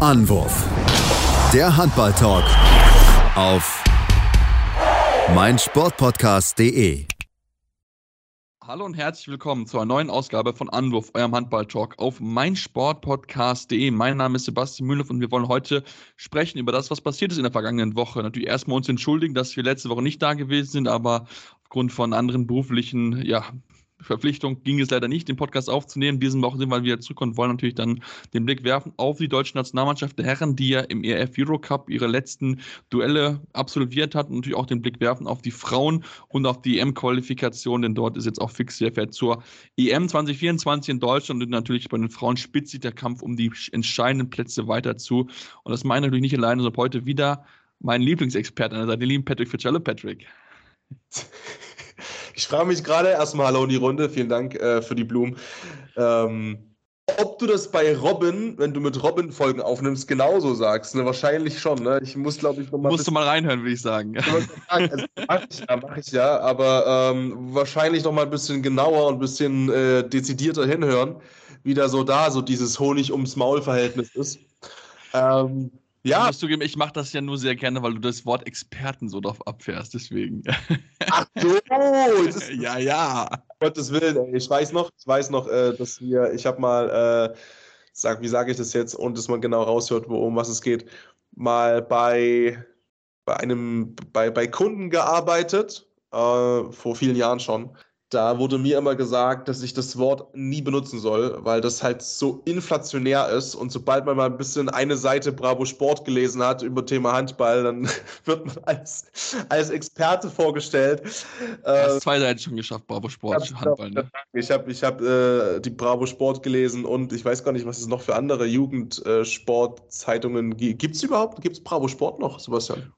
Anwurf. Der Handball-Talk auf meinsportpodcast.de. Hallo und herzlich willkommen zu einer neuen Ausgabe von Anwurf, eurem Handball-Talk auf meinsportpodcast.de. Mein Name ist Sebastian Mühlev und wir wollen heute sprechen über das, was passiert ist in der vergangenen Woche. Natürlich erstmal uns entschuldigen, dass wir letzte Woche nicht da gewesen sind, aber aufgrund von anderen beruflichen ja, Verpflichtung ging es leider nicht, den Podcast aufzunehmen. Diesen Woche sind wir wieder zurück und wollen natürlich dann den Blick werfen auf die deutsche Nationalmannschaft der Herren, die ja im ERF Eurocup ihre letzten Duelle absolviert hat und natürlich auch den Blick werfen auf die Frauen und auf die EM-Qualifikation, denn dort ist jetzt auch fix der fährt zur EM 2024 in Deutschland und natürlich bei den Frauen spitzt sich der Kampf um die entscheidenden Plätze weiter zu. Und das meine ich natürlich nicht alleine, sondern heute wieder mein Lieblingsexperte an der Seite, den lieben Patrick Fitzgerald. Patrick. Ich frage mich gerade erstmal Hallo in die Runde. Vielen Dank äh, für die Blumen. Ähm, ob du das bei Robin, wenn du mit Robin Folgen aufnimmst, genauso sagst. Ne? Wahrscheinlich schon. Ne? Ich muss, glaube ich, nochmal. Musst du mal reinhören, würde ich sagen. Also, mache ich ja, mache ich ja. Aber ähm, wahrscheinlich nochmal ein bisschen genauer und ein bisschen äh, dezidierter hinhören, wie da so da so dieses Honig ums Maul-Verhältnis ist. Ähm, ja. Ich muss zugeben, ich mache das ja nur sehr gerne, weil du das Wort Experten so drauf abfährst, deswegen. Ach so, ja, ja. Gottes Willen, ey. ich weiß noch, ich weiß noch, äh, dass wir, ich habe mal, äh, sag, wie sage ich das jetzt, und dass man genau raushört, wo, um was es geht, mal bei, bei einem, bei, bei Kunden gearbeitet, äh, vor vielen Jahren schon da wurde mir immer gesagt, dass ich das Wort nie benutzen soll, weil das halt so inflationär ist. Und sobald man mal ein bisschen eine Seite Bravo Sport gelesen hat über Thema Handball, dann wird man als, als Experte vorgestellt. Du hast äh, zwei Seiten schon geschafft, Bravo Sport, ich Handball. Ne? Ich habe ich hab, äh, die Bravo Sport gelesen und ich weiß gar nicht, was es noch für andere Jugendsportzeitungen gibt. Gibt es überhaupt? Gibt es Bravo Sport noch, Sebastian?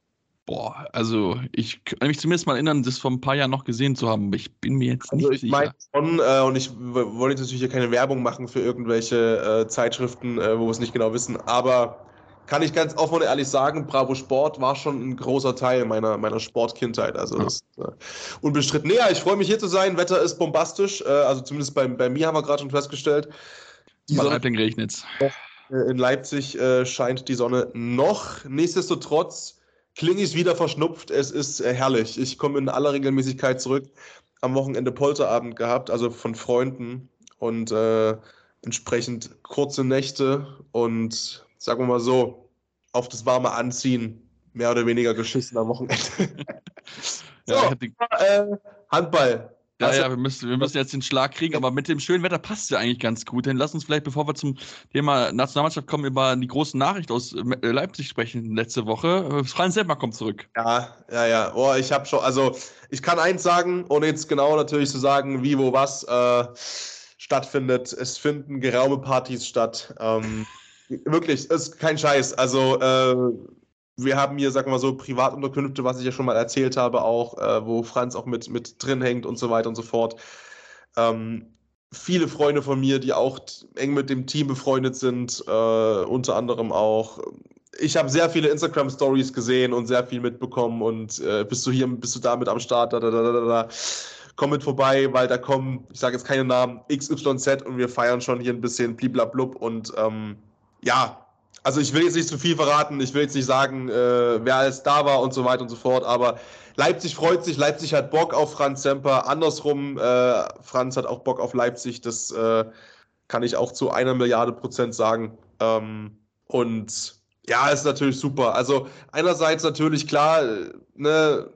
Boah, also ich kann mich zumindest mal erinnern, das vor ein paar Jahren noch gesehen zu haben. Ich bin mir jetzt also nicht ich sicher. Schon, äh, und ich wollte jetzt natürlich hier keine Werbung machen für irgendwelche äh, Zeitschriften, äh, wo wir es nicht genau wissen, aber kann ich ganz offen und ehrlich sagen, Bravo Sport war schon ein großer Teil meiner, meiner Sportkindheit. Also ja. das äh, unbestritten. Nee, ich freue mich hier zu sein. Wetter ist bombastisch. Äh, also zumindest bei, bei mir haben wir gerade schon festgestellt. Die Sonne regnet äh, In Leipzig äh, scheint die Sonne noch. Nichtsdestotrotz klinge ich wieder verschnupft. Es ist äh, herrlich. Ich komme in aller Regelmäßigkeit zurück. Am Wochenende Polterabend gehabt, also von Freunden und äh, entsprechend kurze Nächte und sagen wir mal so, auf das warme Anziehen mehr oder weniger geschissen am Wochenende. so, ja, äh, Handball. Ja, also, ja, wir müssen, wir müssen jetzt den Schlag kriegen, aber mit dem schönen Wetter passt es ja eigentlich ganz gut. Dann lass uns vielleicht, bevor wir zum Thema Nationalmannschaft kommen, über die große Nachricht aus äh, Leipzig sprechen letzte Woche. Franz Selber kommt zurück. Ja, ja, ja. Oh, ich habe schon, also ich kann eins sagen, ohne jetzt genau natürlich zu sagen, wie, wo, was äh, stattfindet. Es finden geraume Partys statt. Ähm, wirklich, ist kein Scheiß. Also äh, wir haben hier, sagen wir mal so, Privatunterkünfte, was ich ja schon mal erzählt habe, auch, äh, wo Franz auch mit, mit drin hängt und so weiter und so fort. Ähm, viele Freunde von mir, die auch eng mit dem Team befreundet sind, äh, unter anderem auch. Ich habe sehr viele Instagram-Stories gesehen und sehr viel mitbekommen und äh, bist du hier, bist du da mit am Start, da, da, da, da, da. Komm mit vorbei, weil da kommen, ich sage jetzt keine Namen, XYZ und wir feiern schon hier ein bisschen bliblablub und ähm, ja, also ich will jetzt nicht zu viel verraten, ich will jetzt nicht sagen, äh, wer alles da war und so weiter und so fort, aber Leipzig freut sich, Leipzig hat Bock auf Franz Semper, andersrum, äh, Franz hat auch Bock auf Leipzig, das äh, kann ich auch zu einer Milliarde Prozent sagen. Ähm, und ja, ist natürlich super. Also einerseits natürlich klar, äh, ne,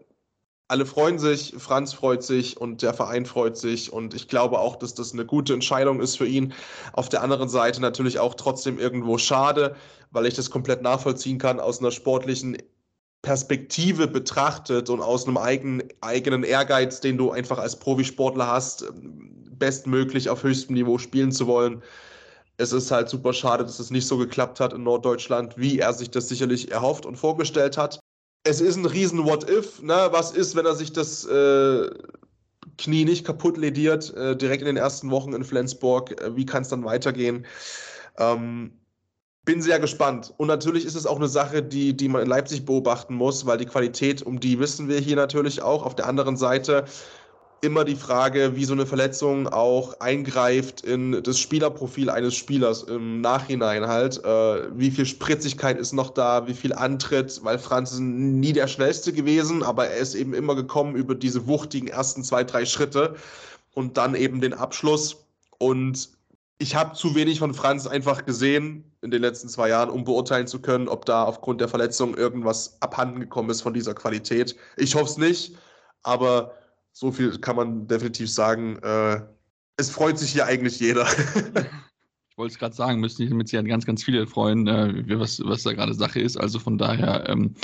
alle freuen sich, Franz freut sich und der Verein freut sich und ich glaube auch, dass das eine gute Entscheidung ist für ihn. Auf der anderen Seite natürlich auch trotzdem irgendwo schade, weil ich das komplett nachvollziehen kann aus einer sportlichen Perspektive betrachtet und aus einem eigenen, eigenen Ehrgeiz, den du einfach als Profisportler hast, bestmöglich auf höchstem Niveau spielen zu wollen. Es ist halt super schade, dass es nicht so geklappt hat in Norddeutschland, wie er sich das sicherlich erhofft und vorgestellt hat es ist ein riesen What-If. Ne? Was ist, wenn er sich das äh, Knie nicht kaputt lediert, äh, direkt in den ersten Wochen in Flensburg? Äh, wie kann es dann weitergehen? Ähm, bin sehr gespannt. Und natürlich ist es auch eine Sache, die, die man in Leipzig beobachten muss, weil die Qualität, um die wissen wir hier natürlich auch. Auf der anderen Seite immer die Frage, wie so eine Verletzung auch eingreift in das Spielerprofil eines Spielers im Nachhinein halt. Äh, wie viel Spritzigkeit ist noch da, wie viel Antritt, weil Franz ist nie der schnellste gewesen, aber er ist eben immer gekommen über diese wuchtigen ersten zwei, drei Schritte und dann eben den Abschluss. Und ich habe zu wenig von Franz einfach gesehen in den letzten zwei Jahren, um beurteilen zu können, ob da aufgrund der Verletzung irgendwas abhanden gekommen ist von dieser Qualität. Ich hoffe es nicht, aber so viel kann man definitiv sagen. Äh, es freut sich hier eigentlich jeder. Ich wollte es gerade sagen, müssen sich mit Sicherheit ganz, ganz viele freuen, äh, was, was da gerade Sache ist. Also von daher, ähm,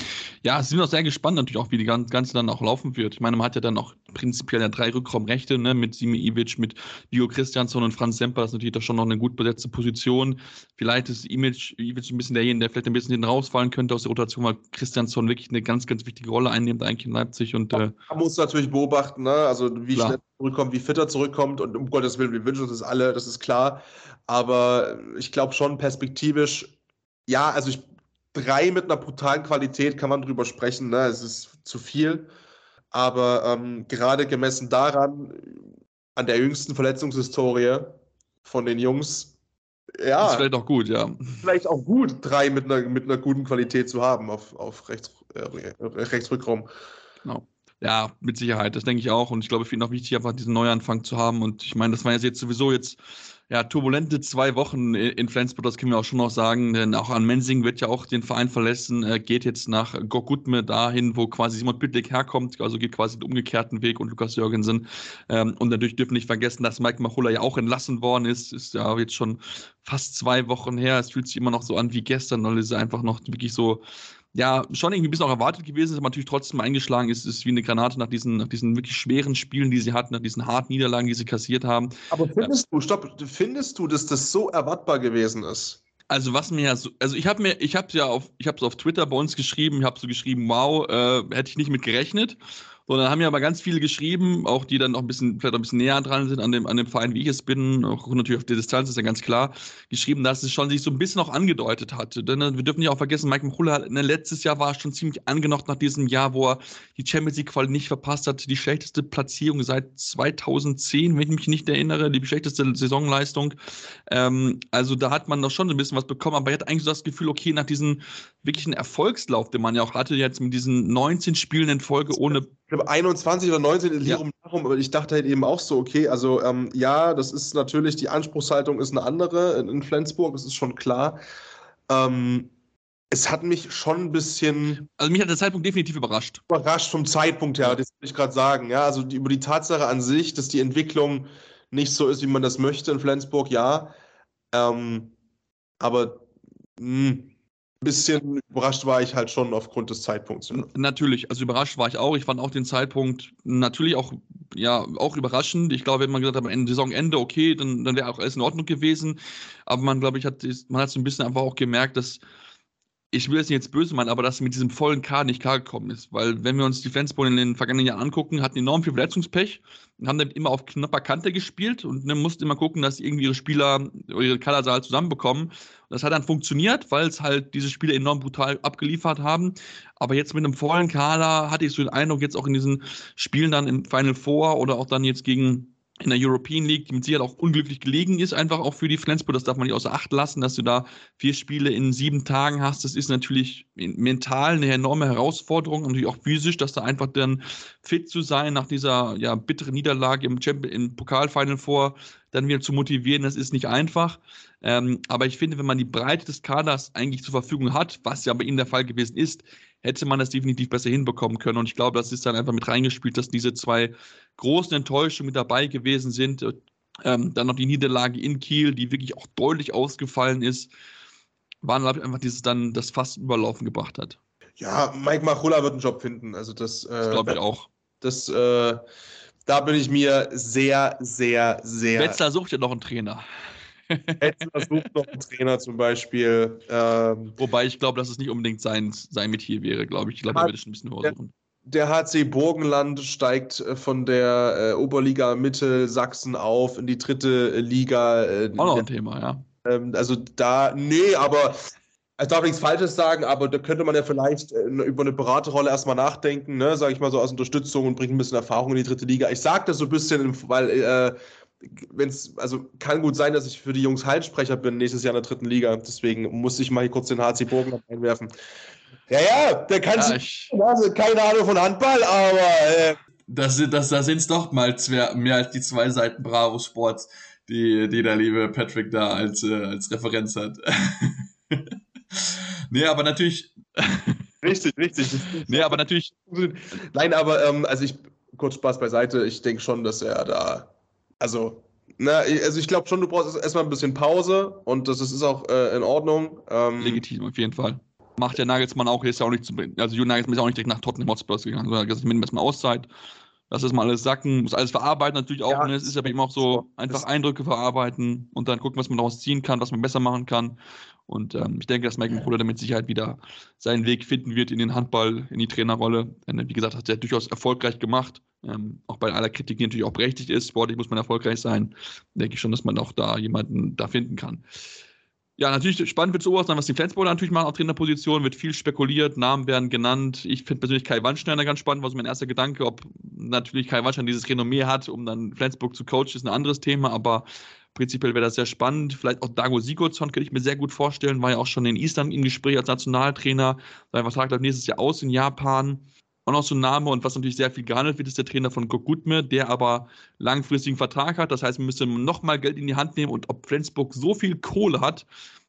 ja, sind wir auch sehr gespannt natürlich auch, wie die Ganze dann auch laufen wird. Ich meine, man hat ja dann auch prinzipiell ja drei Rückraumrechte, ne, mit Simi Ivic, mit Bio Christiansson und Franz Semper. Das ist natürlich doch schon noch eine gut besetzte Position. Vielleicht ist Ivic, Ivic ein bisschen derjenige, der vielleicht ein bisschen hinten rausfallen könnte aus der Rotation, weil Christiansson wirklich eine ganz, ganz wichtige Rolle einnimmt eigentlich in Leipzig. Und, äh, man muss natürlich beobachten, ne? also wie klar. schnell zurückkommt, wie fit er zurückkommt und um Gottes Willen, wir wünschen uns das alle, das ist klar. Aber ich glaube schon perspektivisch, ja, also ich, drei mit einer brutalen Qualität kann man drüber sprechen, ne? es ist zu viel. Aber ähm, gerade gemessen daran, an der jüngsten Verletzungshistorie von den Jungs, ja. Ist vielleicht auch gut, ja. Vielleicht auch gut, drei mit einer, mit einer guten Qualität zu haben auf, auf Rechts, äh, Rechtsrückraum. Genau. Ja, mit Sicherheit, das denke ich auch. Und ich glaube, für ihn auch wichtig, einfach diesen Neuanfang zu haben. Und ich meine, das war jetzt sowieso jetzt ja, turbulente zwei Wochen in Flensburg, das können wir auch schon noch sagen, denn auch an Mensing wird ja auch den Verein verlassen, äh, geht jetzt nach Gokutme dahin, wo quasi Simon Büttlik herkommt, also geht quasi den umgekehrten Weg und Lukas Jürgensen. Ähm, und natürlich dürfen wir nicht vergessen, dass Mike Machulla ja auch entlassen worden ist, ist ja jetzt schon fast zwei Wochen her. Es fühlt sich immer noch so an wie gestern, weil es einfach noch wirklich so ja, schon irgendwie ein bisschen auch erwartet gewesen ist, aber natürlich trotzdem eingeschlagen ist, ist wie eine Granate nach diesen, nach diesen wirklich schweren Spielen, die sie hatten, nach diesen harten Niederlagen, die sie kassiert haben. Aber findest du, stopp, findest du, dass das so erwartbar gewesen ist? Also was mir ja so, also ich habe mir, ich habe ja auf, ich habe es auf Twitter bei uns geschrieben, ich habe so geschrieben, wow, äh, hätte ich nicht mit gerechnet. So, dann haben ja aber ganz viele geschrieben, auch die dann noch ein bisschen, vielleicht ein bisschen näher dran sind an dem, an dem Verein, wie ich es bin, auch natürlich auf der Distanz ist ja ganz klar, geschrieben, dass es schon sich so ein bisschen auch angedeutet hatte. Denn äh, wir dürfen nicht auch vergessen, Mike Mchulla, ne, letztes Jahr war schon ziemlich angenocht nach diesem Jahr, wo er die Champions League Quali nicht verpasst hat, die schlechteste Platzierung seit 2010, wenn ich mich nicht erinnere, die schlechteste Saisonleistung. Ähm, also da hat man noch schon ein bisschen was bekommen, aber er hat eigentlich so das Gefühl, okay, nach diesem wirklichen Erfolgslauf, den man ja auch hatte, jetzt mit diesen 19 Spielen in Folge ohne glaube 21 oder 19 in ja. darum, aber ich dachte halt eben auch so, okay, also ähm, ja, das ist natürlich, die Anspruchshaltung ist eine andere in, in Flensburg, das ist schon klar. Ähm, es hat mich schon ein bisschen. Also mich hat der Zeitpunkt definitiv überrascht. Überrascht vom Zeitpunkt her, das will ich gerade sagen. Ja, also die, über die Tatsache an sich, dass die Entwicklung nicht so ist, wie man das möchte in Flensburg, ja. Ähm, aber mh, hm, bisschen überrascht war ich halt schon aufgrund des Zeitpunkts. Natürlich, also überrascht war ich auch. Ich fand auch den Zeitpunkt natürlich auch, ja, auch überraschend. Ich glaube, wenn man gesagt hat, am Ende Saisonende, okay, dann, dann wäre auch alles in Ordnung gewesen. Aber man, glaube ich, hat, man hat so ein bisschen einfach auch gemerkt, dass ich will es nicht jetzt böse meinen, aber dass mit diesem vollen K nicht klar gekommen ist. Weil, wenn wir uns die Flensburg in den vergangenen Jahren angucken, hatten enorm viel Verletzungspech und haben dann immer auf knapper Kante gespielt und dann mussten immer gucken, dass irgendwie ihre Spieler ihre Kadersaal zusammenbekommen. Und das hat dann funktioniert, weil es halt diese Spieler enorm brutal abgeliefert haben. Aber jetzt mit einem vollen Kader hatte ich so den Eindruck, jetzt auch in diesen Spielen dann im Final Four oder auch dann jetzt gegen in der European League, die mit Sicherheit auch unglücklich gelegen ist, einfach auch für die Flensburg. Das darf man nicht außer Acht lassen, dass du da vier Spiele in sieben Tagen hast. Das ist natürlich mental eine enorme Herausforderung und natürlich auch physisch, dass da einfach dann fit zu sein nach dieser ja, bitteren Niederlage im, Champion, im Pokalfinal vor, dann wieder zu motivieren, das ist nicht einfach. Ähm, aber ich finde, wenn man die Breite des Kaders eigentlich zur Verfügung hat, was ja bei ihnen der Fall gewesen ist, hätte man das definitiv besser hinbekommen können. Und ich glaube, das ist dann einfach mit reingespielt, dass diese zwei großen Enttäuschungen mit dabei gewesen sind. Ähm, dann noch die Niederlage in Kiel, die wirklich auch deutlich ausgefallen ist, waren, glaube ich, einfach dieses dann das fast überlaufen gebracht hat. Ja, Mike Machula wird einen Job finden. Also das, äh, das glaube ich auch. Das, äh, da bin ich mir sehr, sehr, sehr. Wetzlar sucht ja noch einen Trainer. Wetzlar sucht noch einen Trainer zum Beispiel. Ähm, Wobei ich glaube, dass es nicht unbedingt sein, sein Metier wäre, glaube ich. Ich glaube, er würde schon ein bisschen höher suchen. Der HC Burgenland steigt äh, von der äh, Oberliga Mittelsachsen auf in die dritte Liga. Äh, Auch noch ein Thema, ja. Ähm, also da, nee, aber Ich darf nichts Falsches sagen, aber da könnte man ja vielleicht äh, über eine Beraterrolle erstmal nachdenken, ne, sage ich mal so aus Unterstützung und bringt ein bisschen Erfahrung in die dritte Liga. Ich sage das so ein bisschen, weil äh, wenn es, also kann gut sein, dass ich für die Jungs Halssprecher bin nächstes Jahr in der dritten Liga. Deswegen muss ich mal hier kurz den HC Bogen einwerfen. Ja, ja, der kann ja, sich, also keine Ahnung von Handball, aber. Äh, das, das, da sind es doch mal zwei, mehr als die zwei Seiten Bravo Sports, die, die der liebe Patrick da als, äh, als Referenz hat. nee, aber natürlich. Richtig, richtig. nee, aber natürlich. Nein, aber ähm, also ich, kurz Spaß beiseite, ich denke schon, dass er da also, na, also ich glaube schon, du brauchst erstmal ein bisschen Pause und das ist auch äh, in Ordnung. Ähm, Legitim, auf jeden Fall. Macht der Nagelsmann auch, ist ja auch nicht zum, also Julian Nagelsmann ist auch nicht direkt nach Tottenham Hotspurs gegangen, sondern gesagt, ich erstmal Auszeit, lass das mal alles sacken, muss alles verarbeiten natürlich auch. Ja, ne? Es ist aber eben auch so, einfach Eindrücke verarbeiten und dann gucken, was man daraus ziehen kann, was man besser machen kann. Und ähm, ich denke, dass Mike Mahula mit Sicherheit wieder seinen Weg finden wird in den Handball, in die Trainerrolle. Denn, wie gesagt, hat er durchaus erfolgreich gemacht. Ähm, auch bei aller Kritik, die natürlich auch berechtigt ist. Sportlich muss man erfolgreich sein. Denke ich schon, dass man auch da jemanden da finden kann. Ja, natürlich spannend wird zu beobachten, was die Flensburger natürlich machen auf Trainerposition. Wird viel spekuliert, Namen werden genannt. Ich finde persönlich Kai Wandschneider ganz spannend, war so mein erster Gedanke. Ob natürlich Kai Wandschneider dieses Renommee hat, um dann Flensburg zu coachen, ist ein anderes Thema. Aber Prinzipiell wäre das sehr spannend. Vielleicht auch Dago Sigurdsson könnte ich mir sehr gut vorstellen. War ja auch schon in Island im Gespräch als Nationaltrainer. Sein Vertrag läuft nächstes Jahr aus in Japan. Auch noch so ein Name und was natürlich sehr viel gehandelt wird, ist der Trainer von Gokutme, der aber langfristigen Vertrag hat. Das heißt, man müsste nochmal Geld in die Hand nehmen und ob Flensburg so viel Kohle hat,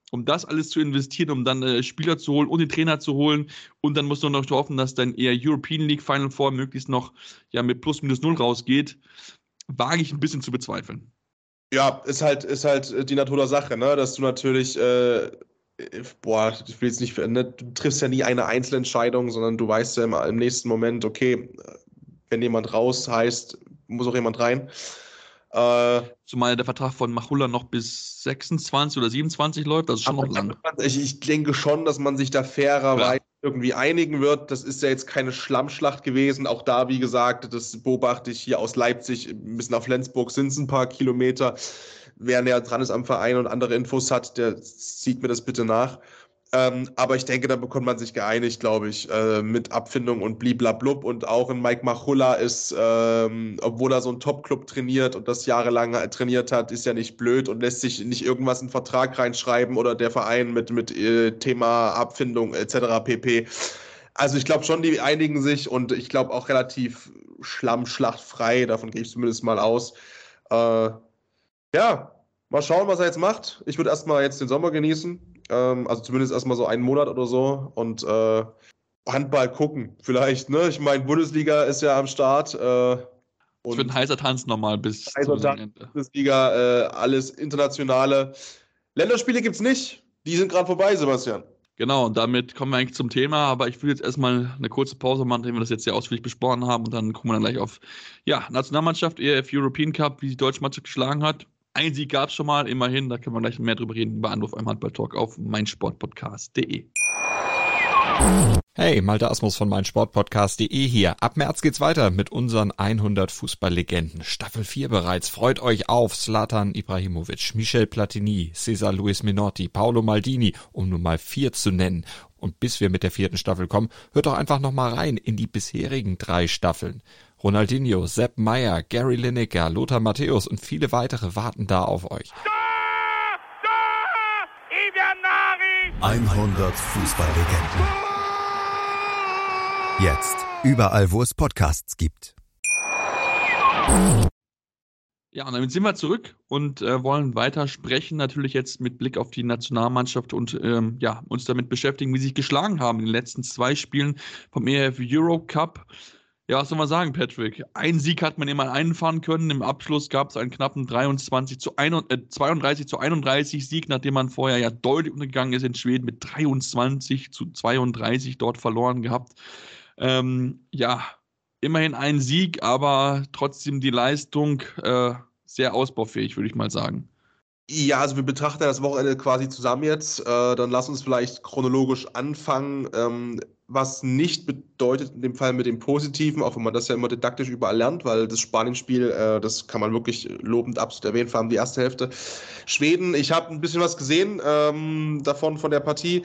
um das alles zu investieren, um dann äh, Spieler zu holen und den Trainer zu holen. Und dann musst du noch hoffen, dass dann eher European League Final Four möglichst noch ja, mit plus minus null rausgeht. Wage ich ein bisschen zu bezweifeln. Ja, ist halt, ist halt die Natur der Sache, ne? Dass du natürlich, äh, boah, ich will jetzt nicht, ne? du triffst ja nie eine Einzelentscheidung, sondern du weißt ja im, im nächsten Moment, okay, wenn jemand raus heißt, muss auch jemand rein. Äh, Zumal der Vertrag von Machulla noch bis 26 oder 27 läuft, das ist schon noch lang. Ich, ich, denke schon, dass man sich da fairerweise irgendwie einigen wird. Das ist ja jetzt keine Schlammschlacht gewesen. Auch da, wie gesagt, das beobachte ich hier aus Leipzig bis nach Flensburg sind es ein paar Kilometer. Wer näher dran ist am Verein und andere Infos hat, der sieht mir das bitte nach. Ähm, aber ich denke, da bekommt man sich geeinigt, glaube ich, äh, mit Abfindung und bliblablub. Und auch in Mike Machulla ist, ähm, obwohl er so einen Top-Club trainiert und das jahrelang trainiert hat, ist ja nicht blöd und lässt sich nicht irgendwas in den Vertrag reinschreiben oder der Verein mit, mit äh, Thema Abfindung etc. pp. Also ich glaube schon, die einigen sich und ich glaube auch relativ schlammschlachtfrei, davon gehe ich zumindest mal aus. Äh, ja, mal schauen, was er jetzt macht. Ich würde erstmal jetzt den Sommer genießen ähm, also zumindest erstmal so einen Monat oder so. Und äh, Handball gucken, vielleicht, ne? Ich meine, Bundesliga ist ja am Start. Äh, es wird ein heißer Tanz nochmal bis heißer Tanz. Bundesliga, äh, alles internationale. Länderspiele gibt es nicht. Die sind gerade vorbei, Sebastian. Genau, und damit kommen wir eigentlich zum Thema, aber ich will jetzt erstmal eine kurze Pause machen, nachdem wir das jetzt sehr ausführlich besprochen haben und dann kommen wir dann gleich auf ja, Nationalmannschaft, EF European Cup, wie die deutsche Mannschaft geschlagen hat. Ein Sieg gab es schon mal, immerhin. Da können wir gleich mehr drüber reden bei Anruf im Handball-Talk auf meinsportpodcast.de. Hey, Malte Asmus von meinsportpodcast.de hier. Ab März geht's weiter mit unseren 100 Fußballlegenden. Staffel 4 bereits. Freut euch auf Slatan Ibrahimovic, Michel Platini, Cesar Luis Minotti, Paolo Maldini, um nur mal vier zu nennen. Und bis wir mit der vierten Staffel kommen, hört doch einfach nochmal rein in die bisherigen drei Staffeln. Ronaldinho, Sepp Meyer, Gary Lineker, Lothar Matthäus und viele weitere warten da auf euch. 100 Fußballlegenden. Jetzt überall, wo es Podcasts gibt. Ja, und damit sind wir zurück und äh, wollen weiter sprechen, natürlich jetzt mit Blick auf die Nationalmannschaft und ähm, ja, uns damit beschäftigen, wie sie sich geschlagen haben in den letzten zwei Spielen vom EF Euro Cup. Ja, was soll man sagen, Patrick? Ein Sieg hat man immer einfahren können. Im Abschluss gab es einen knappen 23 zu 1, äh, 32 zu 31 Sieg, nachdem man vorher ja deutlich untergegangen ist in Schweden mit 23 zu 32 dort verloren gehabt. Ähm, ja, immerhin ein Sieg, aber trotzdem die Leistung äh, sehr ausbaufähig, würde ich mal sagen. Ja, also wir betrachten das Wochenende quasi zusammen jetzt. Äh, dann lass uns vielleicht chronologisch anfangen. Ähm, was nicht bedeutet in dem Fall mit dem Positiven, auch wenn man das ja immer didaktisch überall lernt, weil das Spanien-Spiel, äh, das kann man wirklich lobend absolut erwähnen, vor allem die erste Hälfte. Schweden, ich habe ein bisschen was gesehen ähm, davon, von der Partie.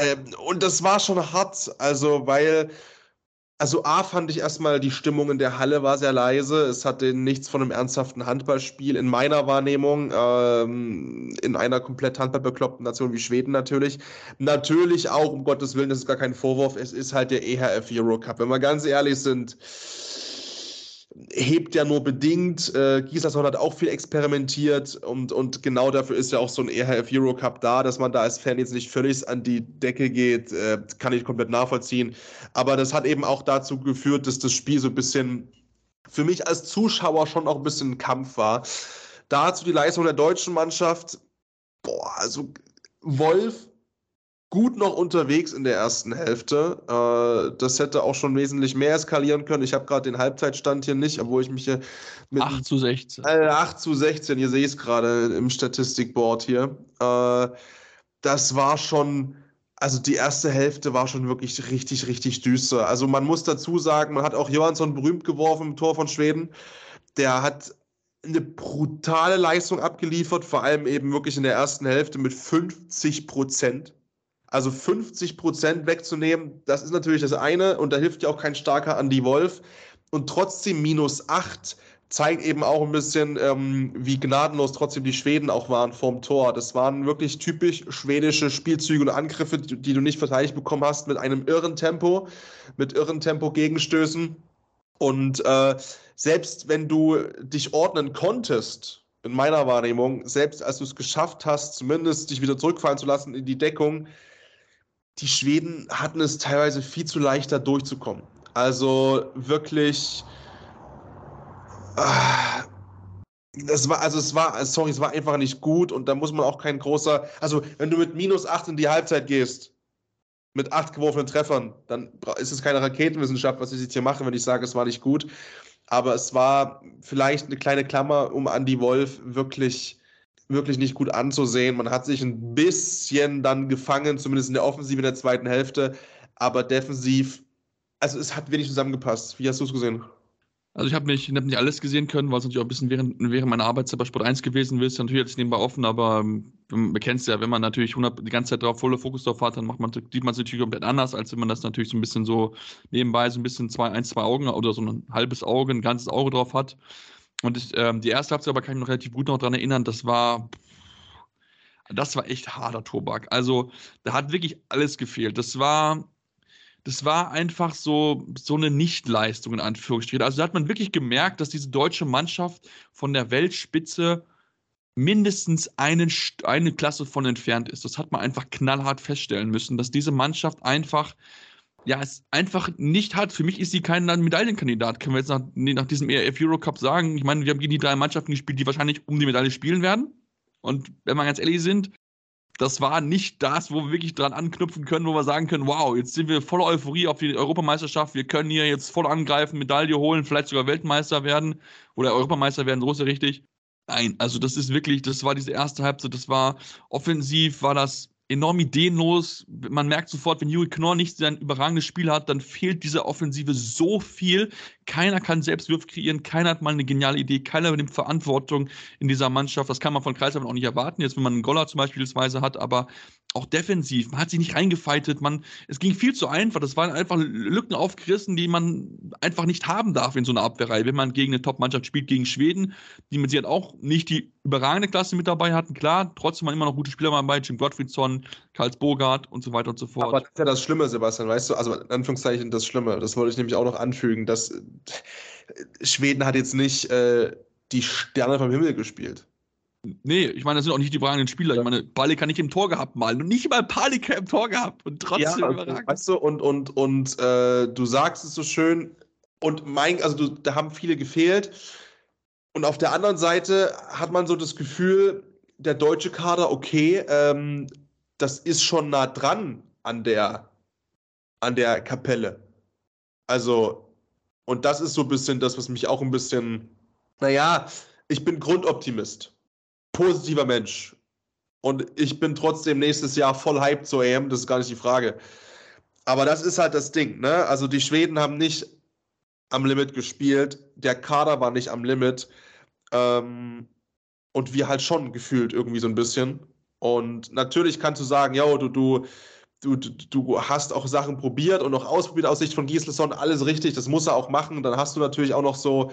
Äh, und das war schon hart, also weil also A fand ich erstmal, die Stimmung in der Halle war sehr leise. Es hatte nichts von einem ernsthaften Handballspiel in meiner Wahrnehmung, ähm, in einer komplett handballbekloppten Nation wie Schweden natürlich. Natürlich auch, um Gottes Willen, das ist gar kein Vorwurf, es ist halt der EHF Euro Cup. Wenn wir ganz ehrlich sind, hebt ja nur bedingt. Äh, Gislason hat auch viel experimentiert und, und genau dafür ist ja auch so ein EHF Euro Cup da, dass man da als Fan jetzt nicht völlig an die Decke geht, äh, kann ich komplett nachvollziehen. Aber das hat eben auch dazu geführt, dass das Spiel so ein bisschen für mich als Zuschauer schon auch ein bisschen ein Kampf war. Dazu die Leistung der deutschen Mannschaft. Boah, also Wolf gut noch unterwegs in der ersten Hälfte. Äh, das hätte auch schon wesentlich mehr eskalieren können. Ich habe gerade den Halbzeitstand hier nicht, obwohl ich mich hier mit 8 zu 16. Äh, 8 zu 16, ihr seht es gerade im Statistikboard hier. Äh, das war schon, also die erste Hälfte war schon wirklich richtig, richtig düster. Also man muss dazu sagen, man hat auch Johansson berühmt geworfen im Tor von Schweden. Der hat eine brutale Leistung abgeliefert, vor allem eben wirklich in der ersten Hälfte mit 50 Prozent. Also 50 Prozent wegzunehmen, das ist natürlich das eine und da hilft ja auch kein starker Andy Wolf. Und trotzdem minus 8 zeigt eben auch ein bisschen, ähm, wie gnadenlos trotzdem die Schweden auch waren vorm Tor. Das waren wirklich typisch schwedische Spielzüge und Angriffe, die, du nicht verteidigt bekommen hast, mit einem irren Tempo, mit irren Tempo-Gegenstößen. Und äh, selbst wenn du dich ordnen konntest, in meiner Wahrnehmung, selbst als du es geschafft hast, zumindest dich wieder zurückfallen zu lassen in die Deckung, die Schweden hatten es teilweise viel zu leicht, da durchzukommen. Also wirklich. Äh, das war, also es war, sorry, es war einfach nicht gut und da muss man auch kein großer, also wenn du mit minus 8 in die Halbzeit gehst, mit acht geworfenen Treffern, dann ist es keine Raketenwissenschaft, was ich jetzt hier mache, wenn ich sage, es war nicht gut. Aber es war vielleicht eine kleine Klammer, um Andy Wolf wirklich wirklich nicht gut anzusehen. Man hat sich ein bisschen dann gefangen, zumindest in der Offensive in der zweiten Hälfte, aber defensiv, also es hat wenig zusammengepasst. Wie hast du es gesehen? Also ich habe nicht, hab nicht alles gesehen können, weil es natürlich auch ein bisschen während, während meiner Arbeitszeit bei Sport 1 gewesen ist. Natürlich jetzt nebenbei offen, aber ähm, man kennt es ja, wenn man natürlich 100, die ganze Zeit drauf volle Fokus drauf hat, dann macht man, sieht man es natürlich komplett anders, als wenn man das natürlich so ein bisschen so nebenbei so ein bisschen zwei, eins, zwei Augen oder so ein halbes Auge, ein ganzes Auge drauf hat. Und ich, ähm, die erste Halbzeit aber kann ich mich noch relativ gut noch daran erinnern, das war, das war echt harter Tobak. Also da hat wirklich alles gefehlt. Das war, das war einfach so, so eine Nichtleistung in Anführungsstrichen. Also da hat man wirklich gemerkt, dass diese deutsche Mannschaft von der Weltspitze mindestens einen, eine Klasse von entfernt ist. Das hat man einfach knallhart feststellen müssen, dass diese Mannschaft einfach ja, es einfach nicht hat. Für mich ist sie kein Medaillenkandidat, können wir jetzt nach, nach diesem ERF Eurocup sagen. Ich meine, wir haben gegen die drei Mannschaften gespielt, die wahrscheinlich um die Medaille spielen werden. Und wenn wir ganz ehrlich sind, das war nicht das, wo wir wirklich dran anknüpfen können, wo wir sagen können, wow, jetzt sind wir voller Euphorie auf die Europameisterschaft, wir können hier jetzt voll angreifen, Medaille holen, vielleicht sogar Weltmeister werden oder Europameister werden, so ist ja richtig. Nein, also das ist wirklich, das war diese erste Halbzeit, das war offensiv, war das enorm ideenlos. Man merkt sofort, wenn Juri Knorr nicht sein überragendes Spiel hat, dann fehlt dieser Offensive so viel. Keiner kann selbst Würfe kreieren, keiner hat mal eine geniale Idee, keiner übernimmt Verantwortung in dieser Mannschaft. Das kann man von Kreisheim auch nicht erwarten, jetzt wenn man einen Goller zum Beispiel hat, aber auch defensiv, man hat sich nicht reingefeitet, man, es ging viel zu einfach. Das waren einfach Lücken aufgerissen, die man einfach nicht haben darf in so einer Abwehrreihe. Wenn man gegen eine Top-Mannschaft spielt, gegen Schweden, die mit sich auch nicht die überragende Klasse mit dabei hatten, klar, trotzdem waren immer noch gute Spieler dabei, Jim Gottfriedson, Karls Bogart und so weiter und so fort. Aber das ist ja das Schlimme, Sebastian, weißt du, also in Anführungszeichen das Schlimme, das wollte ich nämlich auch noch anfügen, dass Schweden hat jetzt nicht äh, die Sterne vom Himmel gespielt. Nee, ich meine, das sind auch nicht die überragenden Spieler. Ja. Ich meine, Palika nicht im Tor gehabt mal. Und nicht mal Palika im Tor gehabt. Und trotzdem ja, überragend. Weißt du, und, und, und äh, du sagst es so schön. Und mein, also du, da haben viele gefehlt. Und auf der anderen Seite hat man so das Gefühl, der deutsche Kader, okay, ähm, das ist schon nah dran an der, an der Kapelle. Also, und das ist so ein bisschen das, was mich auch ein bisschen, naja, ich bin Grundoptimist positiver Mensch. Und ich bin trotzdem nächstes Jahr voll hyped zur EM, das ist gar nicht die Frage. Aber das ist halt das Ding, ne? Also die Schweden haben nicht am Limit gespielt, der Kader war nicht am Limit. Ähm, und wir halt schon gefühlt irgendwie so ein bisschen. Und natürlich kannst du sagen, ja, du, du, du, du hast auch Sachen probiert und auch ausprobiert aus Sicht von Gislason, alles richtig, das muss er auch machen. Dann hast du natürlich auch noch so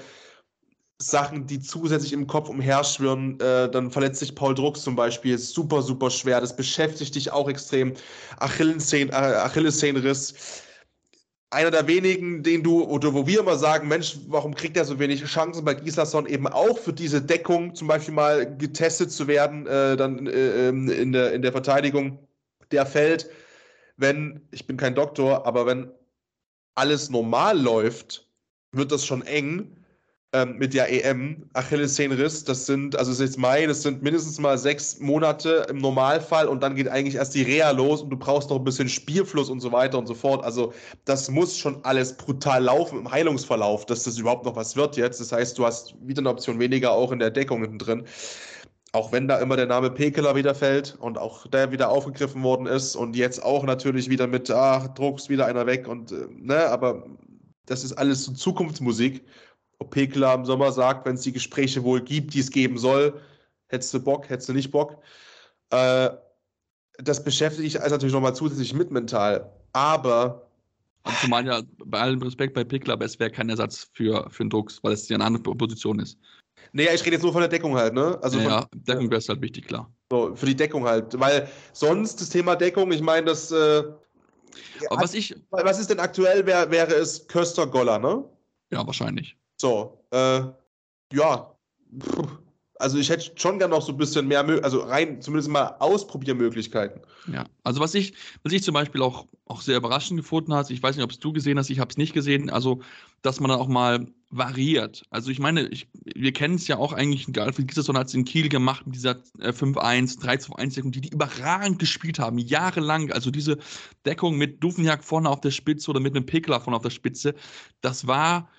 Sachen, die zusätzlich im Kopf umherschwirren. Äh, dann verletzt sich Paul Drucks zum Beispiel, super, super schwer. Das beschäftigt dich auch extrem. Achillessehnen, äh, Achillessehnenriss einer der wenigen, den du, oder wo wir immer sagen, Mensch, warum kriegt er so wenig Chancen bei Gislason eben auch für diese Deckung zum Beispiel mal getestet zu werden, äh, dann äh, ähm, in, der, in der Verteidigung, der fällt, wenn, ich bin kein Doktor, aber wenn alles normal läuft, wird das schon eng ähm, mit der EM, Achillessehnenriss, das sind, also es ist jetzt Mai, das sind mindestens mal sechs Monate im Normalfall und dann geht eigentlich erst die Reha los und du brauchst noch ein bisschen Spielfluss und so weiter und so fort. Also das muss schon alles brutal laufen im Heilungsverlauf, dass das überhaupt noch was wird jetzt. Das heißt, du hast wieder eine Option weniger auch in der Deckung hinten drin. Auch wenn da immer der Name Pekeler wieder fällt und auch der wieder aufgegriffen worden ist und jetzt auch natürlich wieder mit, ach, Drucks wieder einer weg und, äh, ne, aber das ist alles so Zukunftsmusik ob Pekler im Sommer sagt, wenn es die Gespräche wohl gibt, die es geben soll, hättest du Bock, hättest du nicht Bock. Äh, das beschäftigt dich also natürlich nochmal zusätzlich mit mental. Aber. Und zumal ja bei allem Respekt bei Pickler, aber es wäre kein Ersatz für, für einen Drucks, weil es ja eine andere Position ist. Naja, ich rede jetzt nur von der Deckung halt, ne? Also ja, ja Deckung wäre halt wichtig, klar. So, für die Deckung halt. Weil sonst das Thema Deckung, ich meine, das. Äh, aber was ich. Was ist denn aktuell, wär, wäre es Köster Goller, ne? Ja, wahrscheinlich. So, äh, ja, also ich hätte schon gerne noch so ein bisschen mehr, also rein zumindest mal Ausprobiermöglichkeiten. Ja, also was ich, was ich zum Beispiel auch, auch sehr überraschend gefunden habe, ich weiß nicht, ob es du gesehen hast, ich habe es nicht gesehen, also dass man dann auch mal variiert. Also ich meine, ich, wir kennen es ja auch eigentlich, Alfred Gisserson hat es in Kiel gemacht mit dieser äh, 5-1, 3-2-1-Deckung, die die überragend gespielt haben, jahrelang. Also diese Deckung mit Dufenjagd vorne auf der Spitze oder mit einem Pekler vorne auf der Spitze, das war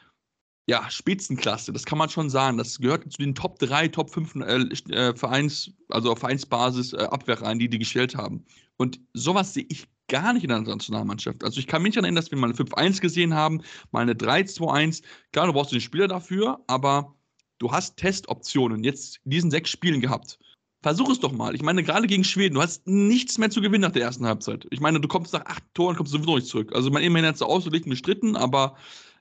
ja, Spitzenklasse, das kann man schon sagen. Das gehört zu den Top 3, Top 5 äh, äh, Vereins, also auf Vereinsbasis äh, Abwehrreihen, die die gestellt haben. Und sowas sehe ich gar nicht in der Nationalmannschaft. Also ich kann mich erinnern, dass wir mal eine 5-1 gesehen haben, mal eine 3-2-1. Klar, du brauchst den Spieler dafür, aber du hast Testoptionen jetzt in diesen sechs Spielen gehabt. Versuch es doch mal. Ich meine, gerade gegen Schweden, du hast nichts mehr zu gewinnen nach der ersten Halbzeit. Ich meine, du kommst nach acht Toren, kommst sowieso nicht zurück. Also, mein immerhin hat es ausgelegt bestritten, aber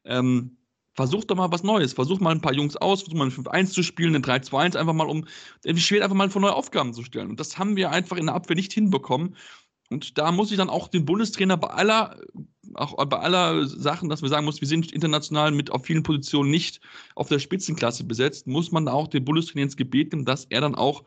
ähm, Versuch doch mal was Neues. Versuch mal ein paar Jungs aus, versuch mal ein 5-1 zu spielen, ein 3-2-1, einfach mal, um die Schweden einfach mal vor neue Aufgaben zu stellen. Und das haben wir einfach in der Abwehr nicht hinbekommen. Und da muss ich dann auch den Bundestrainer bei aller, auch bei aller Sachen, dass wir sagen muss, wir sind international mit auf vielen Positionen nicht auf der Spitzenklasse besetzt, muss man auch den Bundestrainer ins Gebet nehmen, dass er dann auch,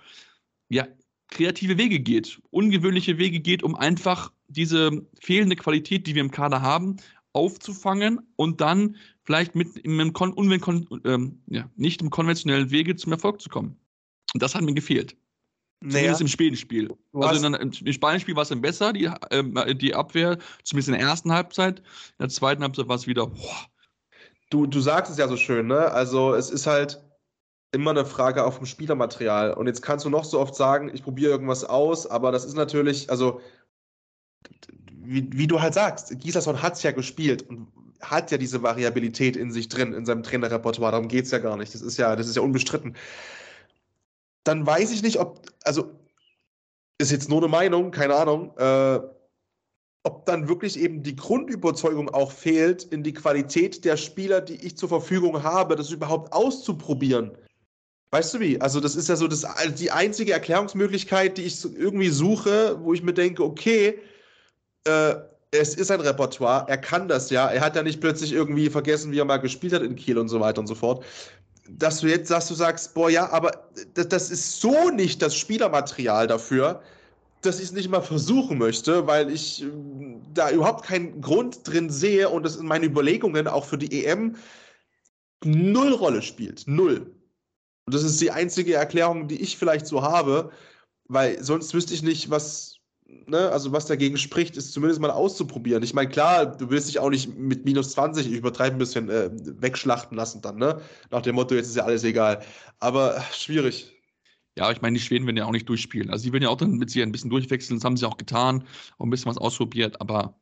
ja, kreative Wege geht, ungewöhnliche Wege geht, um einfach diese fehlende Qualität, die wir im Kader haben, aufzufangen und dann vielleicht mit im, im ähm, ja, nicht im konventionellen Wege zum Erfolg zu kommen. Und das hat mir gefehlt. Naja. Zumindest im späten Spiel. Also in, im spanischen Spiel war es dann besser, die, äh, die Abwehr, zumindest in der ersten Halbzeit. In der zweiten Halbzeit war es wieder, boah. Du, du sagst es ja so schön, ne? Also es ist halt immer eine Frage auf dem Spielermaterial. Und jetzt kannst du noch so oft sagen, ich probiere irgendwas aus, aber das ist natürlich, also wie, wie du halt sagst, Gislason hat es ja gespielt und hat ja diese Variabilität in sich drin, in seinem Trainerrepertoire. Darum geht es ja gar nicht. Das ist ja, das ist ja unbestritten. Dann weiß ich nicht, ob, also ist jetzt nur eine Meinung, keine Ahnung, äh, ob dann wirklich eben die Grundüberzeugung auch fehlt, in die Qualität der Spieler, die ich zur Verfügung habe, das überhaupt auszuprobieren. Weißt du wie? Also, das ist ja so das, die einzige Erklärungsmöglichkeit, die ich irgendwie suche, wo ich mir denke, okay, äh, es ist ein Repertoire, er kann das ja. Er hat ja nicht plötzlich irgendwie vergessen, wie er mal gespielt hat in Kiel und so weiter und so fort. Dass du jetzt sagst, du sagst, boah, ja, aber das, das ist so nicht das Spielermaterial dafür, dass ich es nicht mal versuchen möchte, weil ich äh, da überhaupt keinen Grund drin sehe und das in meinen Überlegungen auch für die EM null Rolle spielt. Null. Und das ist die einzige Erklärung, die ich vielleicht so habe, weil sonst wüsste ich nicht, was, ne, also was dagegen spricht, ist zumindest mal auszuprobieren. Ich meine, klar, du willst dich auch nicht mit minus 20, ich übertreibe ein bisschen, äh, wegschlachten lassen dann, ne? Nach dem Motto, jetzt ist ja alles egal. Aber ach, schwierig. Ja, ich meine, die Schweden werden ja auch nicht durchspielen. Also, die werden ja auch dann mit sich ein bisschen durchwechseln. Das haben sie auch getan, auch ein bisschen was ausprobiert. Aber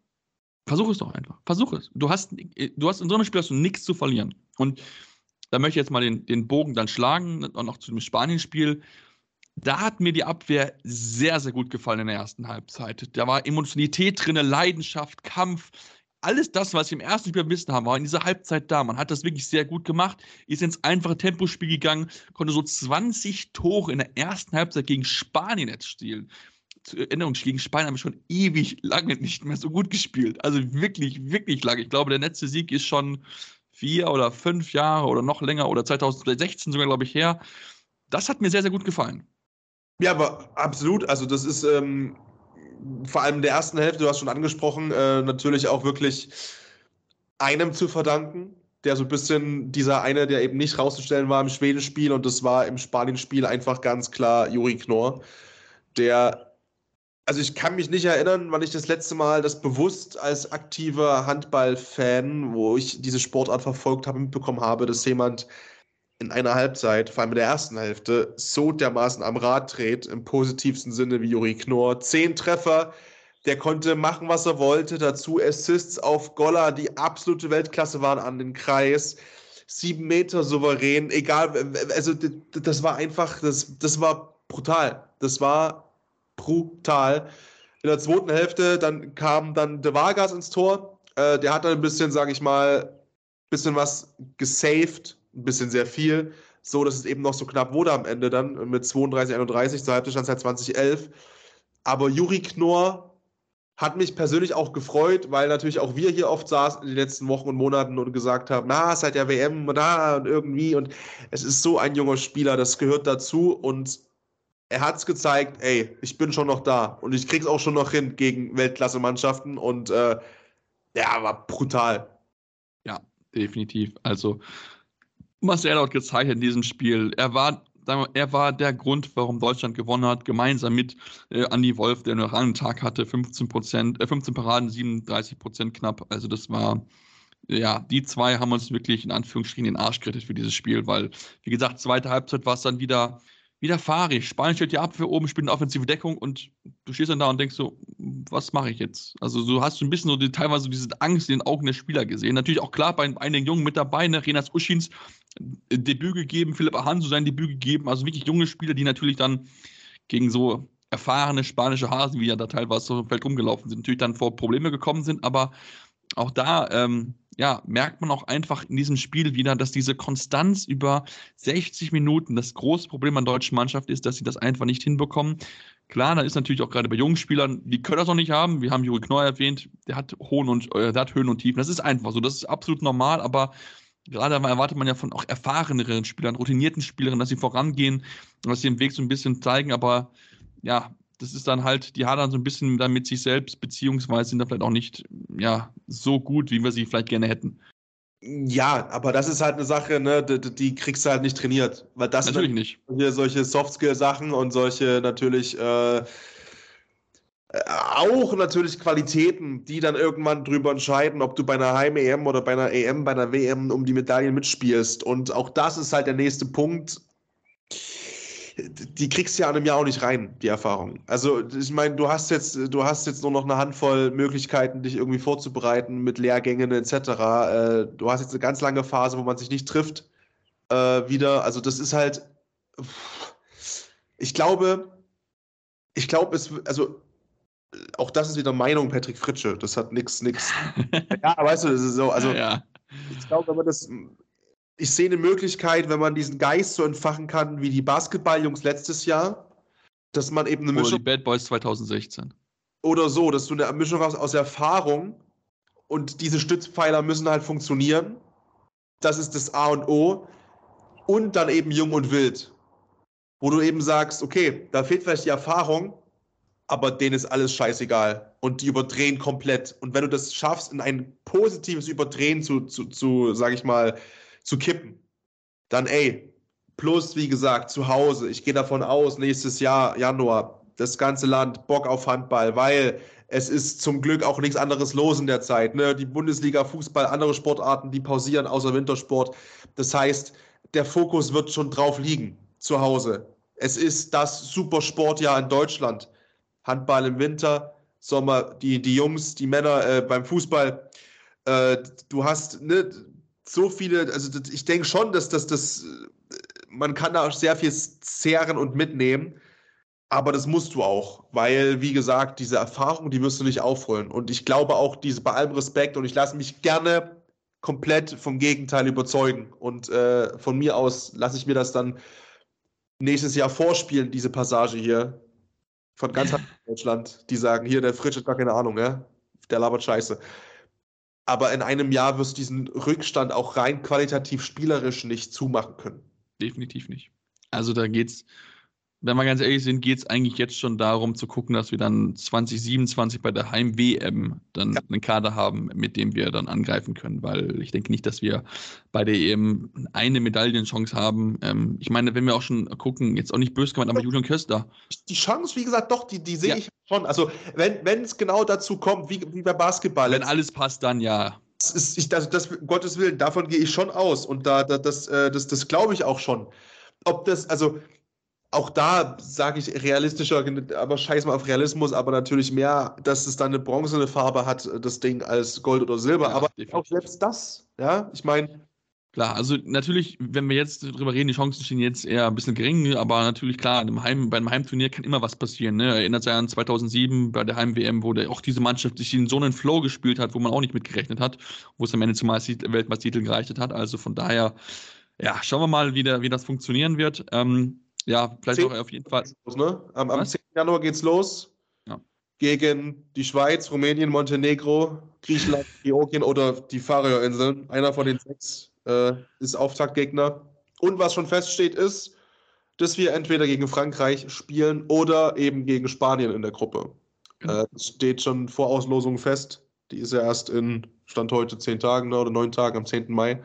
versuch es doch einfach. Versuch es. Du hast, du hast in so einem Spiel hast du nichts zu verlieren. Und da möchte ich jetzt mal den, den Bogen dann schlagen und auch zu dem Spanien-Spiel. Da hat mir die Abwehr sehr, sehr gut gefallen in der ersten Halbzeit. Da war Emotionalität drin, Leidenschaft, Kampf. Alles das, was ich im ersten Spiel vermissen haben, war in dieser Halbzeit da. Man hat das wirklich sehr gut gemacht, ist ins einfache Tempospiel gegangen, konnte so 20 Tore in der ersten Halbzeit gegen Spanien erzielen. Zur Erinnerung, gegen Spanien haben wir schon ewig lange nicht mehr so gut gespielt. Also wirklich, wirklich lange. Ich glaube, der letzte Sieg ist schon vier oder fünf Jahre oder noch länger oder 2016 sogar, glaube ich, her. Das hat mir sehr, sehr gut gefallen. Ja, aber absolut. Also, das ist ähm, vor allem in der ersten Hälfte, du hast schon angesprochen, äh, natürlich auch wirklich einem zu verdanken, der so ein bisschen dieser eine, der eben nicht rauszustellen war im Schwedenspiel und das war im Spanienspiel einfach ganz klar Juri Knorr, der also ich kann mich nicht erinnern, wann ich das letzte Mal das bewusst als aktiver Handballfan, wo ich diese Sportart verfolgt habe, mitbekommen habe, dass jemand in einer Halbzeit, vor allem in der ersten Hälfte, so dermaßen am Rad dreht, im positivsten Sinne wie Juri Knorr. Zehn Treffer, der konnte machen, was er wollte. Dazu Assists auf Golla, die absolute Weltklasse waren an den Kreis. Sieben Meter souverän, egal, also das war einfach, das, das war brutal. Das war brutal. In der zweiten Hälfte dann kam dann De Vargas ins Tor. Äh, der hat dann ein bisschen, sage ich mal, bisschen was gesaved ein bisschen sehr viel, so dass es eben noch so knapp wurde am Ende dann mit 32, 31 zur Halbzeit 2011. Aber Juri Knorr hat mich persönlich auch gefreut, weil natürlich auch wir hier oft saßen in den letzten Wochen und Monaten und gesagt haben, na, seit der WM, na, und irgendwie und es ist so ein junger Spieler, das gehört dazu und er hat es gezeigt, ey, ich bin schon noch da und ich krieg's auch schon noch hin gegen Weltklasse-Mannschaften und äh, ja, war brutal. Ja, definitiv. Also Marcel hat gezeigt in diesem Spiel. Er war, er war der Grund, warum Deutschland gewonnen hat, gemeinsam mit äh, Andy Wolf, der noch einen Tag hatte, 15 Prozent, äh, 15 Paraden, 37 Prozent knapp. Also das war, ja, die zwei haben uns wirklich in Anführungsstrichen den Arsch gerettet für dieses Spiel, weil, wie gesagt, zweite Halbzeit war es dann wieder wieder fahrig. Spanien stellt die Abwehr oben, spielt eine offensive Deckung und du stehst dann da und denkst so, was mache ich jetzt? Also so hast du ein bisschen so die, teilweise diese Angst in den Augen der Spieler gesehen. Natürlich auch klar bei einigen Jungen mit dabei, ne? Renas Uschins äh, Debüt gegeben, Philipp Ahanso sein Debüt gegeben, also wirklich junge Spieler, die natürlich dann gegen so erfahrene spanische Hasen, wie ja da teilweise so im Feld rumgelaufen sind, natürlich dann vor Probleme gekommen sind, aber auch da ähm, ja, merkt man auch einfach in diesem Spiel wieder, dass diese Konstanz über 60 Minuten das große Problem an der deutschen Mannschaft ist, dass sie das einfach nicht hinbekommen. Klar, da ist natürlich auch gerade bei jungen Spielern, die können das noch nicht haben. Wir haben Juri Knorr erwähnt, der hat Hohen und äh, der hat Höhen und Tiefen. Das ist einfach so, das ist absolut normal, aber gerade erwartet man ja von auch erfahreneren Spielern, routinierten Spielern, dass sie vorangehen dass sie den Weg so ein bisschen zeigen, aber ja, das ist dann halt, die hadern so ein bisschen dann mit sich selbst, beziehungsweise sind da vielleicht auch nicht ja, so gut, wie wir sie vielleicht gerne hätten. Ja, aber das ist halt eine Sache, ne, die, die kriegst du halt nicht trainiert. Weil das natürlich nicht. Hier solche Softskill-Sachen und solche natürlich äh, auch natürlich Qualitäten, die dann irgendwann drüber entscheiden, ob du bei einer Heim-EM oder bei einer EM, bei einer WM um die Medaillen mitspielst. Und auch das ist halt der nächste Punkt die kriegst du ja an einem Jahr auch nicht rein, die Erfahrung. Also, ich meine, du hast jetzt, du hast jetzt nur noch eine Handvoll Möglichkeiten, dich irgendwie vorzubereiten mit Lehrgängen etc. Äh, du hast jetzt eine ganz lange Phase, wo man sich nicht trifft, äh, wieder. Also, das ist halt. Ich glaube, ich glaube, es, also auch das ist wieder Meinung Patrick Fritsche. Das hat nichts, nichts. ja, weißt du, das ist so. Also, ja. ich glaube, wenn man das ich sehe eine Möglichkeit, wenn man diesen Geist so entfachen kann, wie die Basketballjungs letztes Jahr, dass man eben eine Mischung. Oder die Bad Boys 2016. Oder so, dass du eine Mischung hast aus Erfahrung und diese Stützpfeiler müssen halt funktionieren. Das ist das A und O. Und dann eben jung und wild. Wo du eben sagst, okay, da fehlt vielleicht die Erfahrung, aber denen ist alles scheißegal. Und die überdrehen komplett. Und wenn du das schaffst, in ein positives Überdrehen zu, zu, zu sag ich mal, zu kippen, dann ey, plus wie gesagt, zu Hause, ich gehe davon aus, nächstes Jahr, Januar, das ganze Land Bock auf Handball, weil es ist zum Glück auch nichts anderes los in der Zeit. Ne? Die Bundesliga, Fußball, andere Sportarten, die pausieren außer Wintersport. Das heißt, der Fokus wird schon drauf liegen, zu Hause. Es ist das Supersportjahr in Deutschland. Handball im Winter, Sommer, die, die Jungs, die Männer äh, beim Fußball. Äh, du hast ne, so viele, also ich denke schon, dass das, das, man kann da sehr viel zehren und mitnehmen. Aber das musst du auch, weil, wie gesagt, diese Erfahrung, die wirst du nicht aufholen. Und ich glaube auch, diese, bei allem Respekt, und ich lasse mich gerne komplett vom Gegenteil überzeugen. Und äh, von mir aus lasse ich mir das dann nächstes Jahr vorspielen, diese Passage hier. Von ganz Deutschland, die sagen, hier, der Fritsch hat gar keine Ahnung, ja? Der labert Scheiße. Aber in einem Jahr wirst du diesen Rückstand auch rein qualitativ spielerisch nicht zumachen können. Definitiv nicht. Also da geht's wenn wir ganz ehrlich sind, geht es eigentlich jetzt schon darum zu gucken, dass wir dann 2027 bei der Heim-WM dann ja. einen Kader haben, mit dem wir dann angreifen können, weil ich denke nicht, dass wir bei der EM eine Medaillenchance haben. Ähm, ich meine, wenn wir auch schon gucken, jetzt auch nicht böse gemeint, aber Julian Köster. Die Chance, wie gesagt, doch, die, die sehe ja. ich schon. Also, wenn es genau dazu kommt, wie, wie bei Basketball. Wenn alles passt, dann ja. Das ist, ich, das, das, Gottes Willen, davon gehe ich schon aus. Und da, da das, äh, das, das glaube ich auch schon. Ob das, also auch da sage ich realistischer, aber scheiß mal auf Realismus, aber natürlich mehr, dass es dann eine bronzene Farbe hat, das Ding, als Gold oder Silber. Ja, aber definitiv. auch selbst das, ja, ich meine. Klar, also natürlich, wenn wir jetzt drüber reden, die Chancen stehen jetzt eher ein bisschen gering, aber natürlich klar, Heim, bei einem Heimturnier kann immer was passieren. Ne? Erinnert sich an 2007 bei der Heim-WM, wo der, auch diese Mannschaft sich in so einen Flow gespielt hat, wo man auch nicht mitgerechnet hat, wo es am Ende zum Weltmeistertitel gereicht hat. Also von daher, ja, schauen wir mal, wie, der, wie das funktionieren wird. Ähm, ja, vielleicht 10. auch auf jeden Fall. Ne? Am, am 10. Januar geht's los. Ja. Gegen die Schweiz, Rumänien, Montenegro, Griechenland, Georgien oder die Färöerinseln. Einer von den sechs äh, ist Auftaktgegner. Und was schon feststeht, ist, dass wir entweder gegen Frankreich spielen oder eben gegen Spanien in der Gruppe. Genau. Äh, das steht schon vor Auslosung fest. Die ist ja erst in Stand heute zehn Tagen ne, oder neun Tagen am 10. Mai.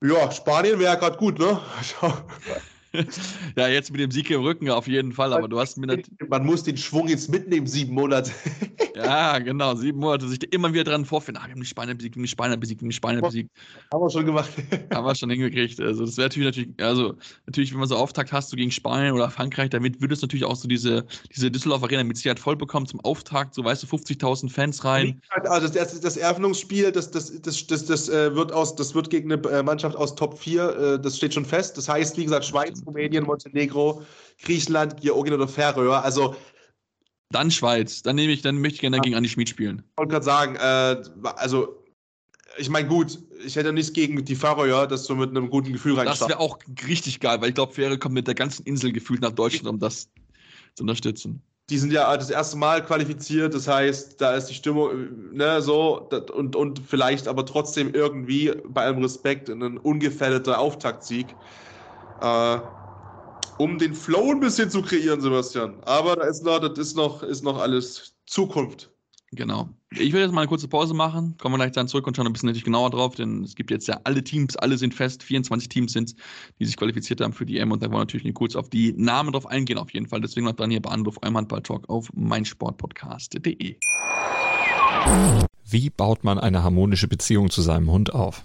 Ja, Spanien wäre ja gerade gut, ne? ja, jetzt mit dem Sieg im Rücken auf jeden Fall, aber du hast mir Man muss den Schwung jetzt mitnehmen, sieben Monate. ja, genau, sieben Monate, sich immer wieder dran vorfinden. Ah, wir haben die Spanier besiegt, wir haben die Spanier besiegt, wir haben die Spanier besiegt. Haben wir schon gemacht. haben wir schon hingekriegt. Also, das wäre natürlich, natürlich, also, natürlich, wenn man so Auftakt hast, du gegen Spanien oder Frankreich, damit würdest du natürlich auch so diese, diese Düsseldorf Arena mit Sicherheit voll bekommen zum Auftakt, so weißt du, 50.000 Fans rein. Also, das, das Eröffnungsspiel, das, das, das, das, das, äh, wird aus, das wird gegen eine äh, Mannschaft aus Top 4, äh, das steht schon fest. Das heißt, wie gesagt, Schweiz, Rumänien, Montenegro, Griechenland, Georgien oder Färöer. Also dann Schweiz. Dann nehme ich, dann möchte ich gerne gegen Andi Schmid spielen. Ich wollte gerade sagen, äh, also ich meine, gut, ich hätte nichts gegen die Färöer, dass du mit einem guten Gefühl reinstartest. Das wäre auch richtig geil, weil ich glaube, Färöer kommt mit der ganzen Insel gefühlt nach Deutschland, um das zu unterstützen. Die sind ja das erste Mal qualifiziert, das heißt, da ist die Stimmung, ne, so, und, und vielleicht aber trotzdem irgendwie bei allem Respekt ein ungefährdeter Auftaktsieg. Äh, um den Flow ein bisschen zu kreieren, Sebastian. Aber da ist noch, das ist noch, ist noch alles Zukunft. Genau. Ich will jetzt mal eine kurze Pause machen. Kommen wir gleich dann zurück und schauen ein bisschen natürlich genauer drauf, denn es gibt jetzt ja alle Teams, alle sind fest. 24 Teams sind es, die sich qualifiziert haben für die M und da wollen wir natürlich kurz auf die Namen drauf eingehen, auf jeden Fall. Deswegen bleibt dran hier bei Anruf eurem Handball-Talk auf meinsportpodcast.de. Wie baut man eine harmonische Beziehung zu seinem Hund auf?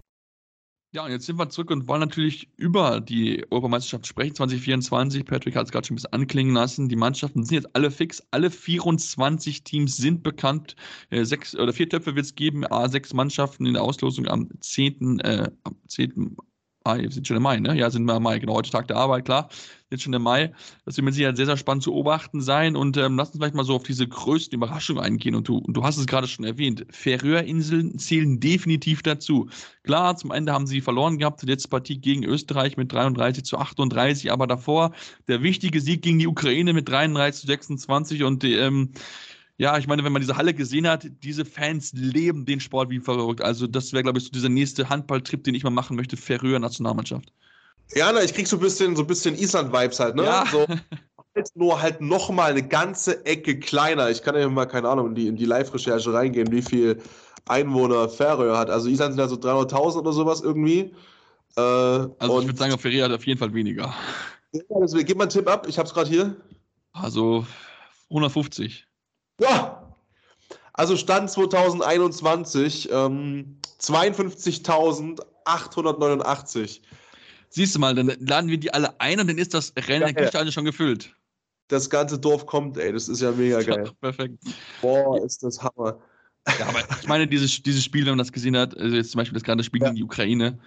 Ja, und jetzt sind wir zurück und wollen natürlich über die Europameisterschaft sprechen, 2024. Patrick hat es gerade schon ein bisschen anklingen lassen. Die Mannschaften sind jetzt alle fix. Alle 24 Teams sind bekannt. Äh, sechs oder vier Töpfe wird es geben. A, sechs Mannschaften in der Auslosung am 10. Äh, am 10. Ah, wir sind schon im Mai, ne? Ja, sind wir im Mai, genau. Heute Tag der Arbeit, klar. Jetzt schon im Mai. Das wird mit Sicherheit sehr, sehr spannend zu beobachten sein. Und ähm, lass uns vielleicht mal so auf diese größten Überraschungen eingehen. Und du, und du hast es gerade schon erwähnt. Färöerinseln zählen definitiv dazu. Klar, zum Ende haben sie verloren gehabt. Die letzte Partie gegen Österreich mit 33 zu 38. Aber davor der wichtige Sieg gegen die Ukraine mit 33 zu 26. Und ähm, ja, ich meine, wenn man diese Halle gesehen hat, diese Fans leben den Sport wie verrückt. Also das wäre, glaube ich, so dieser nächste Handballtrip, den ich mal machen möchte, Färöer Nationalmannschaft. Ja, na, ich krieg so ein bisschen, so bisschen Island-Vibes halt, ne? Ja. So, nur halt nochmal eine ganze Ecke kleiner. Ich kann ja mal, keine Ahnung, in die, in die Live-Recherche reingehen, wie viel Einwohner Färöer hat. Also Island sind ja so 300.000 oder sowas irgendwie. Äh, also ich würde sagen, Färöer hat auf jeden Fall weniger. Ja, deswegen, gib mal einen Tipp ab, ich habe es gerade hier. Also 150. Ja! Also Stand 2021 ähm, 52.889. Siehst du mal, dann laden wir die alle ein und dann ist das Rennen ja, der ja. schon gefüllt. Das ganze Dorf kommt, ey, das ist ja mega geil. Ja, perfekt. Boah, ist das Hammer. Ja, aber ich meine, dieses, dieses Spiel, wenn man das gesehen hat, also jetzt zum Beispiel das gerade Spiel gegen die Ukraine,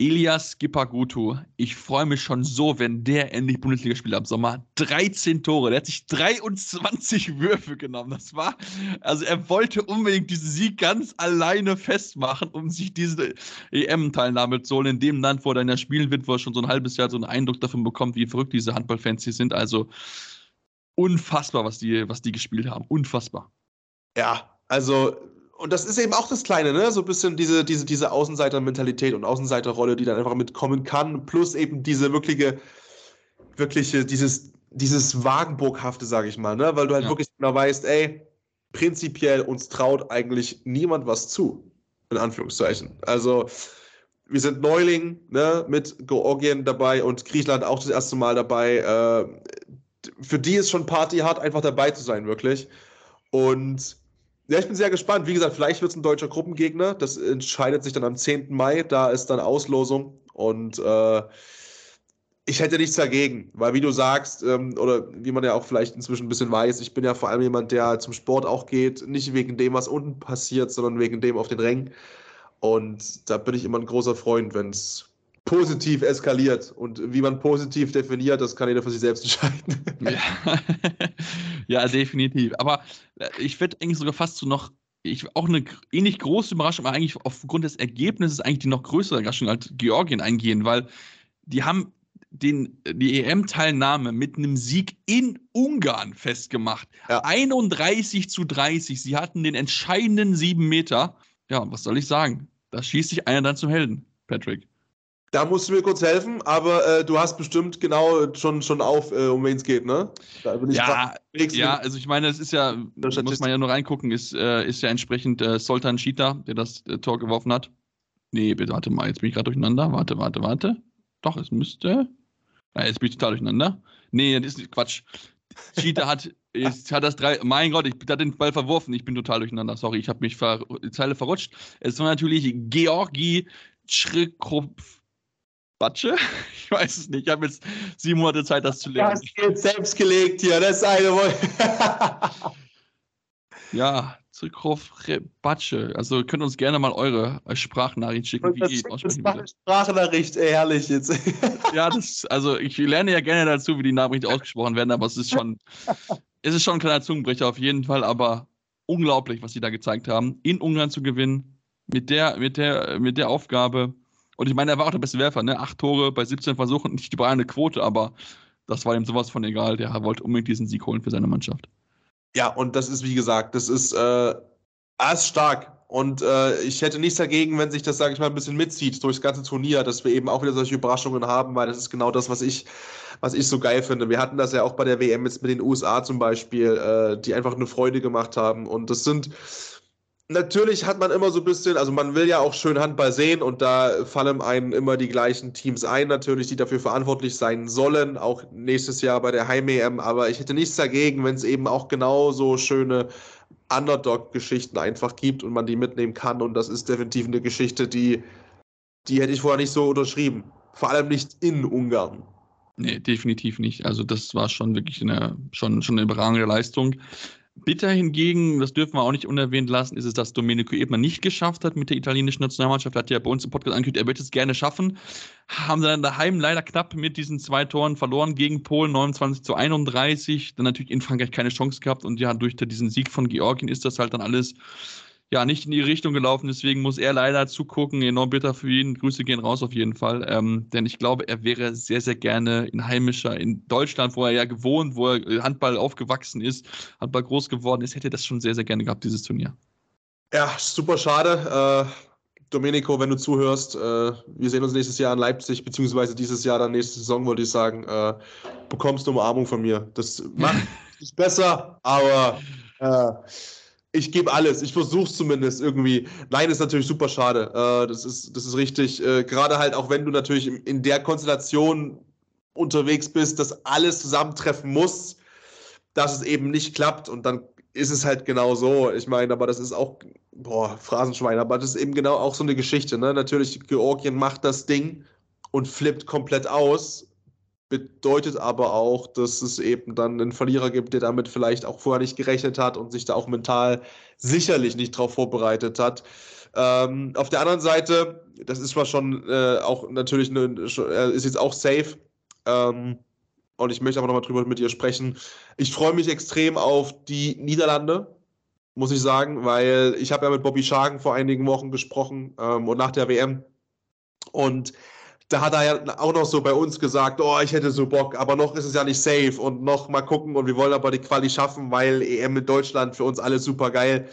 Elias Gipagutu, ich freue mich schon so, wenn der endlich Bundesliga spielt am Sommer. 13 Tore, der hat sich 23 Würfe genommen. Das war, also er wollte unbedingt diesen Sieg ganz alleine festmachen, um sich diese EM-Teilnahme zu holen, in dem Land, wo er dann ja spielen wird, wo er schon so ein halbes Jahr so einen Eindruck davon bekommt, wie verrückt diese Handballfans hier sind. Also unfassbar, was die, was die gespielt haben. Unfassbar. Ja, also und das ist eben auch das Kleine, ne? So ein bisschen diese, diese, diese Außenseiter-Mentalität und Außenseiterrolle, die dann einfach mitkommen kann, plus eben diese wirkliche, wirkliche, dieses, dieses Wagenburghafte, sage ich mal, ne? Weil du halt ja. wirklich genau weißt, ey, prinzipiell uns traut eigentlich niemand was zu. In Anführungszeichen. Also, wir sind Neuling, ne, mit Georgien dabei und Griechenland auch das erste Mal dabei. Äh, für die ist schon Party hart, einfach dabei zu sein, wirklich. Und ja, ich bin sehr gespannt. Wie gesagt, vielleicht wird es ein deutscher Gruppengegner. Das entscheidet sich dann am 10. Mai. Da ist dann Auslosung. Und äh, ich hätte nichts dagegen, weil wie du sagst, ähm, oder wie man ja auch vielleicht inzwischen ein bisschen weiß, ich bin ja vor allem jemand, der zum Sport auch geht, nicht wegen dem, was unten passiert, sondern wegen dem auf den Rängen. Und da bin ich immer ein großer Freund, wenn es positiv eskaliert. Und wie man positiv definiert, das kann jeder für sich selbst entscheiden. Ja, ja definitiv. Aber äh, ich werde eigentlich sogar fast so noch, ich, auch eine ähnlich große Überraschung, aber eigentlich aufgrund des Ergebnisses eigentlich die noch größere Überraschung als Georgien eingehen, weil die haben den, die EM-Teilnahme mit einem Sieg in Ungarn festgemacht. Ja. 31 zu 30. Sie hatten den entscheidenden sieben Meter. Ja, was soll ich sagen? Da schießt sich einer dann zum Helden, Patrick. Da musst du mir kurz helfen, aber äh, du hast bestimmt genau schon, schon auf, äh, um wen es geht, ne? ja, ja, also ich meine, es ist ja, da muss man ja nur reingucken, ist, äh, ist ja entsprechend äh, Soltan Cheetah, der das äh, Tor geworfen hat. Nee, bitte, warte mal, jetzt bin ich gerade durcheinander. Warte, warte, warte. Doch, es müsste. Ja, jetzt bin ich total durcheinander. Nee, das ist Quatsch. Cheetah hat, ist, hat das drei. Mein Gott, ich habe den Ball verworfen. Ich bin total durcheinander. Sorry, ich habe mich ver, die Zeile verrutscht. Es war natürlich Georgi Schrikopf Batsche? Ich weiß es nicht. Ich habe jetzt sieben Monate Zeit, das zu lernen. Das geht selbst gelegt hier. Das ist eine. ja, Zurückruf Batsche. Also könnt uns gerne mal eure äh, Sprachnachricht schicken. Wie das ist eine Sprachnachricht, ey, herrlich jetzt. ja, das, also ich lerne ja gerne dazu, wie die Nachricht ausgesprochen werden, aber es ist schon, es ist schon ein kleiner Zungenbrecher auf jeden Fall, aber unglaublich, was sie da gezeigt haben, in Ungarn zu gewinnen, mit der, mit der, mit der Aufgabe und ich meine, er war auch der beste Werfer, ne? Acht Tore bei 17 Versuchen, nicht die brauchende Quote, aber das war ihm sowas von egal. Der wollte unbedingt diesen Sieg holen für seine Mannschaft. Ja, und das ist, wie gesagt, das ist, äh, ist stark. Und äh, ich hätte nichts dagegen, wenn sich das, sage ich mal, ein bisschen mitzieht durchs ganze Turnier, dass wir eben auch wieder solche Überraschungen haben, weil das ist genau das, was ich, was ich so geil finde. Wir hatten das ja auch bei der WM jetzt mit den USA zum Beispiel, äh, die einfach eine Freude gemacht haben. Und das sind, Natürlich hat man immer so ein bisschen, also man will ja auch schön Handball sehen und da fallen einem immer die gleichen Teams ein, natürlich, die dafür verantwortlich sein sollen, auch nächstes Jahr bei der Heim-EM. Aber ich hätte nichts dagegen, wenn es eben auch genauso schöne Underdog-Geschichten einfach gibt und man die mitnehmen kann. Und das ist definitiv eine Geschichte, die, die hätte ich vorher nicht so unterschrieben. Vor allem nicht in Ungarn. Nee, definitiv nicht. Also das war schon wirklich eine, schon, schon eine überragende Leistung. Bitter hingegen, das dürfen wir auch nicht unerwähnt lassen, ist es, dass Domenico Ebner nicht geschafft hat mit der italienischen Nationalmannschaft. Er hat ja bei uns im Podcast angekündigt, er wird es gerne schaffen. Haben sie dann daheim leider knapp mit diesen zwei Toren verloren gegen Polen, 29 zu 31. Dann natürlich in Frankreich keine Chance gehabt und ja, durch diesen Sieg von Georgien ist das halt dann alles ja, nicht in die Richtung gelaufen. Deswegen muss er leider zugucken. Enorm bitter für ihn. Grüße gehen raus auf jeden Fall. Ähm, denn ich glaube, er wäre sehr, sehr gerne in heimischer, in Deutschland, wo er ja gewohnt, wo er Handball aufgewachsen ist, Handball groß geworden ist, hätte das schon sehr, sehr gerne gehabt, dieses Turnier. Ja, super schade. Äh, Domenico, wenn du zuhörst, äh, wir sehen uns nächstes Jahr in Leipzig, beziehungsweise dieses Jahr dann nächste Saison, wollte ich sagen, äh, bekommst du Umarmung von mir. Das macht nicht besser, aber äh, ich gebe alles. Ich versuche es zumindest irgendwie. Nein, ist natürlich super schade. Äh, das, ist, das ist richtig. Äh, Gerade halt auch, wenn du natürlich in der Konstellation unterwegs bist, dass alles zusammentreffen muss, dass es eben nicht klappt und dann ist es halt genau so. Ich meine, aber das ist auch, boah, Phrasenschwein, aber das ist eben genau auch so eine Geschichte. Ne? Natürlich, Georgien macht das Ding und flippt komplett aus. Bedeutet aber auch, dass es eben dann einen Verlierer gibt, der damit vielleicht auch vorher nicht gerechnet hat und sich da auch mental sicherlich nicht drauf vorbereitet hat. Ähm, auf der anderen Seite, das ist zwar schon äh, auch natürlich, eine, äh, ist jetzt auch safe. Ähm, und ich möchte aber nochmal drüber mit dir sprechen. Ich freue mich extrem auf die Niederlande, muss ich sagen, weil ich habe ja mit Bobby Schagen vor einigen Wochen gesprochen ähm, und nach der WM. Und da hat er ja auch noch so bei uns gesagt, oh, ich hätte so Bock, aber noch ist es ja nicht safe und noch mal gucken und wir wollen aber die Quali schaffen, weil EM mit Deutschland für uns alle super geil.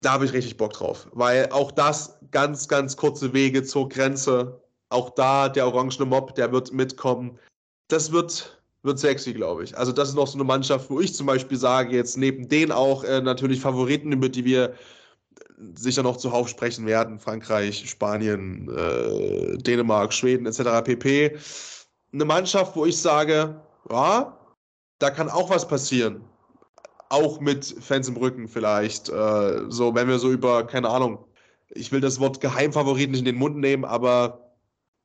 Da habe ich richtig Bock drauf, weil auch das ganz, ganz kurze Wege zur Grenze, auch da der orangene Mob, der wird mitkommen das wird, wird sexy, glaube ich. Also das ist noch so eine Mannschaft, wo ich zum Beispiel sage, jetzt neben denen auch äh, natürlich Favoriten, über die wir sicher noch zuhauf sprechen werden, Frankreich, Spanien, äh, Dänemark, Schweden etc. pp. Eine Mannschaft, wo ich sage, ja, da kann auch was passieren. Auch mit Fans im Rücken vielleicht. Äh, so, wenn wir so über, keine Ahnung, ich will das Wort Geheimfavorit nicht in den Mund nehmen, aber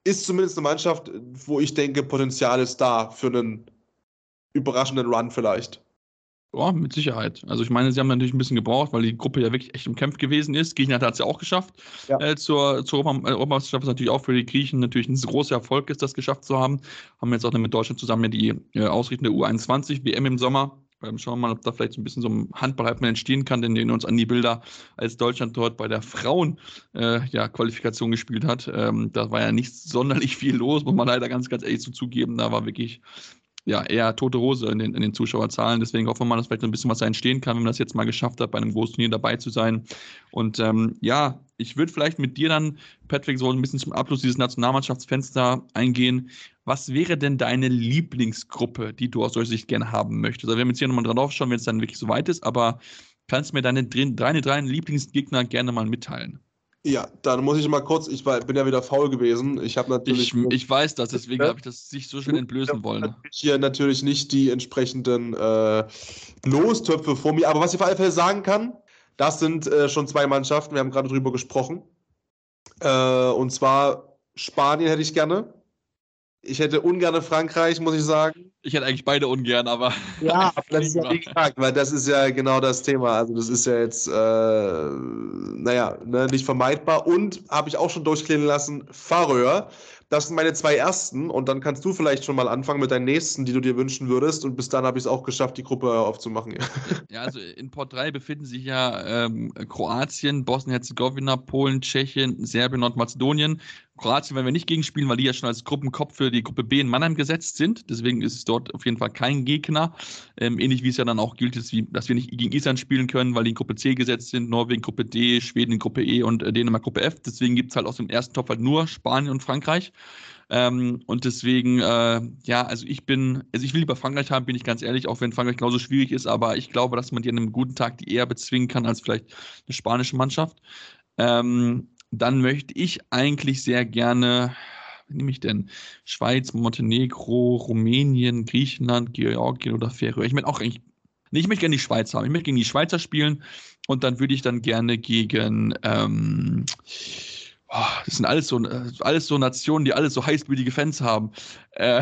ist zumindest eine Mannschaft, wo ich denke, Potenzial ist da für einen überraschenden Run vielleicht. Ja, mit Sicherheit. Also ich meine, sie haben natürlich ein bisschen gebraucht, weil die Gruppe ja wirklich echt im Kampf gewesen ist. Griechenland hat es ja auch geschafft ja. Äh, zur, zur äh, Europameisterschaft, was natürlich auch für die Griechen natürlich ein großer Erfolg ist, das geschafft zu haben. Haben jetzt auch mit Deutschland zusammen die äh, ausrichtende U21 WM im Sommer ähm, schauen wir mal, ob da vielleicht so ein bisschen so ein Handball halt entstehen kann, denn wir uns an die Bilder, als Deutschland dort bei der Frauen-Qualifikation äh, ja, gespielt hat. Ähm, da war ja nicht sonderlich viel los, muss man leider ganz, ganz ehrlich so zugeben. Da war wirklich ja, eher tote Hose in den, in den Zuschauerzahlen. Deswegen hoffen wir mal, dass vielleicht ein bisschen was entstehen kann, wenn man das jetzt mal geschafft hat, bei einem Großturnier dabei zu sein. Und ähm, ja, ich würde vielleicht mit dir dann, Patrick, so ein bisschen zum Abschluss dieses Nationalmannschaftsfenster eingehen. Was wäre denn deine Lieblingsgruppe, die du aus solcher Sicht gerne haben möchtest? Also wir werden jetzt hier nochmal drauf schauen, wenn es dann wirklich so weit ist, aber kannst du mir deine, deine drei Lieblingsgegner gerne mal mitteilen? Ja, dann muss ich mal kurz, ich war, bin ja wieder faul gewesen. Ich habe natürlich. Ich, ich, weiß das, deswegen habe ich das sich so schön entblößen wollen. Ich hier natürlich nicht die entsprechenden äh, Lostöpfe vor mir, aber was ich auf alle Fälle sagen kann, das sind äh, schon zwei Mannschaften, wir haben gerade drüber gesprochen. Äh, und zwar Spanien hätte ich gerne. Ich hätte ungern Frankreich, muss ich sagen. Ich hätte eigentlich beide ungern, aber. Ja, das ist ja wie gesagt, weil das ist ja genau das Thema. Also, das ist ja jetzt, äh, naja, ne, nicht vermeidbar. Und habe ich auch schon durchklingen lassen, Faröer. Das sind meine zwei ersten und dann kannst du vielleicht schon mal anfangen mit deinen nächsten, die du dir wünschen würdest. Und bis dann habe ich es auch geschafft, die Gruppe aufzumachen. Ja, also in Port 3 befinden sich ja ähm, Kroatien, Bosnien-Herzegowina, Polen, Tschechien, Serbien, Nordmazedonien. Kroatien werden wir nicht gegenspielen, weil die ja schon als Gruppenkopf für die Gruppe B in Mannheim gesetzt sind. Deswegen ist es dort auf jeden Fall kein Gegner. Ähm, ähnlich wie es ja dann auch gilt, dass wir nicht gegen Island spielen können, weil die in Gruppe C gesetzt sind, Norwegen Gruppe D, Schweden Gruppe E und äh, Dänemark Gruppe F. Deswegen gibt es halt aus dem ersten Topf halt nur Spanien und Frankreich. Ähm, und deswegen, äh, ja, also ich bin, also ich will lieber Frankreich haben, bin ich ganz ehrlich, auch wenn Frankreich genauso schwierig ist, aber ich glaube, dass man die an einem guten Tag die eher bezwingen kann als vielleicht eine spanische Mannschaft. Ähm, dann möchte ich eigentlich sehr gerne, wie nehme ich denn? Schweiz, Montenegro, Rumänien, Griechenland, Georgien oder Färöer. Ich möchte auch eigentlich, nee, ich möchte gerne die Schweiz haben. Ich möchte gegen die Schweizer spielen und dann würde ich dann gerne gegen, ähm, oh, das sind alles so, alles so Nationen, die alle so heißblütige Fans haben. Äh,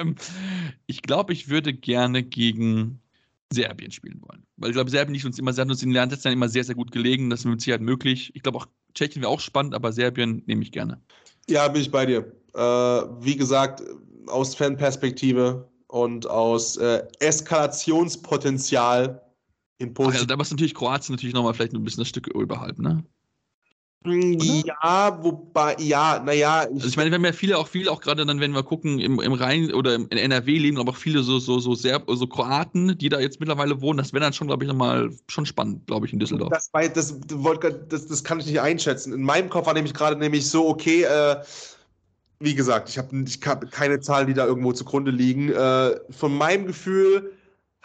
ich glaube, ich würde gerne gegen Serbien spielen wollen. Weil ich glaube, Serbien nicht uns immer, sie hat uns in den Lerntests immer sehr, sehr gut gelegen. Das ist mit Sicherheit möglich. Ich glaube auch Tschechien wäre auch spannend, aber Serbien nehme ich gerne. Ja, bin ich bei dir. Äh, wie gesagt, aus Fanperspektive und aus äh, Eskalationspotenzial in Positiv. Also da ist natürlich Kroatien natürlich nochmal vielleicht ein bisschen das Stück überhalb, ne? Ja, wobei, ja, naja. Also ich meine, wir haben ja viele auch viele auch gerade dann, wenn wir gucken, im, im Rhein oder in NRW leben, aber auch viele so, so, so sehr so Kroaten, die da jetzt mittlerweile wohnen. Das wäre dann schon, glaube ich, nochmal schon spannend, glaube ich, in Düsseldorf. Das, das, das, das, kann ich nicht einschätzen. In meinem Kopf war nämlich gerade nämlich so, okay, äh, wie gesagt, ich habe ich hab keine Zahlen, die da irgendwo zugrunde liegen. Äh, von meinem Gefühl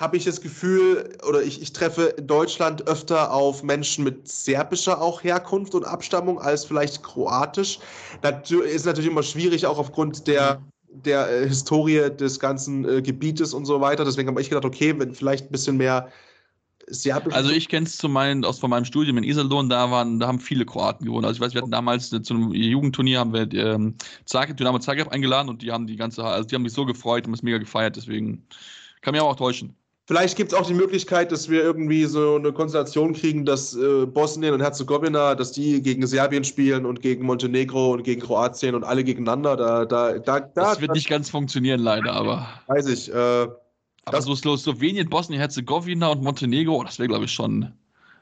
habe ich das Gefühl, oder ich, ich treffe in Deutschland öfter auf Menschen mit serbischer auch Herkunft und Abstammung als vielleicht kroatisch. Das ist natürlich immer schwierig, auch aufgrund der, der äh, Historie des ganzen äh, Gebietes und so weiter. Deswegen habe ich gedacht, okay, wenn vielleicht ein bisschen mehr serbisch. Also ich kenne es von meinem Studium in Iserlohn, da waren, da haben viele Kroaten gewohnt. Also ich weiß, wir hatten damals äh, zu einem Jugendturnier haben wir ähm, Zagreb, Dynamo Zagreb eingeladen und die haben die ganze, also die haben mich so gefreut und es mega gefeiert, deswegen kann mich aber auch täuschen. Vielleicht gibt es auch die Möglichkeit, dass wir irgendwie so eine Konstellation kriegen, dass äh, Bosnien und Herzegowina, dass die gegen Serbien spielen und gegen Montenegro und gegen Kroatien und alle gegeneinander. Da, da, da, das wird da, nicht ganz funktionieren, leider, aber. Weiß ich. Äh, aber so Slowenien, Bosnien-Herzegowina und Montenegro, das wäre, glaube ich, schon.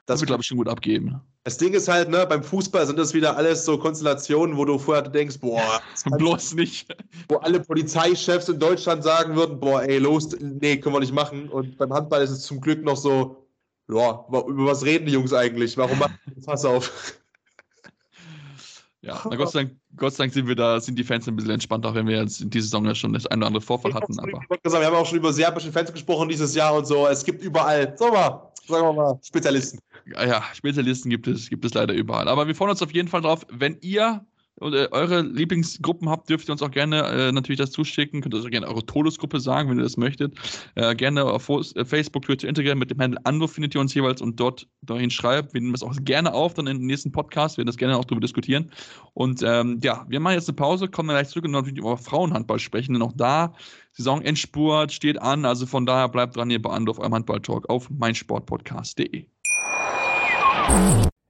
Das wird, glaube ich, schon gut abgeben. Das Ding ist halt, ne, beim Fußball sind das wieder alles so Konstellationen, wo du vorher denkst, boah, bloß nicht. Wo alle Polizeichefs in Deutschland sagen würden, boah, ey, los, nee, können wir nicht machen. Und beim Handball ist es zum Glück noch so, ja, über was reden die Jungs eigentlich? Warum machen die Fass auf? Ja, na Gott sei, Dank, Gott sei Dank sind wir da, sind die Fans ein bisschen entspannt, auch wenn wir jetzt in dieser Saison ja schon das eine oder andere Vorfall hatten. Aber. wir haben auch schon über serbische Fans gesprochen dieses Jahr und so. Es gibt überall, sagen wir, sagen wir mal, Spezialisten. Ja, Spezialisten gibt es, gibt es leider überall. Aber wir freuen uns auf jeden Fall drauf, wenn ihr äh, eure Lieblingsgruppen habt, dürft ihr uns auch gerne äh, natürlich das zuschicken. Könnt ihr auch gerne eure Todesgruppe sagen, wenn ihr das möchtet. Äh, gerne auf äh, Facebook, Twitter, Instagram mit dem Handel Anruf findet ihr uns jeweils und dort dahin schreibt. Wir nehmen das auch gerne auf, dann in den nächsten Podcast. Wir werden das gerne auch darüber diskutieren. Und ähm, ja, wir machen jetzt eine Pause, kommen gleich zurück und natürlich über Frauenhandball sprechen. Denn auch da, Saisonendspurt steht an. Also von daher bleibt dran hier bei Anruf eurem Handball-Talk auf meinsportpodcast.de.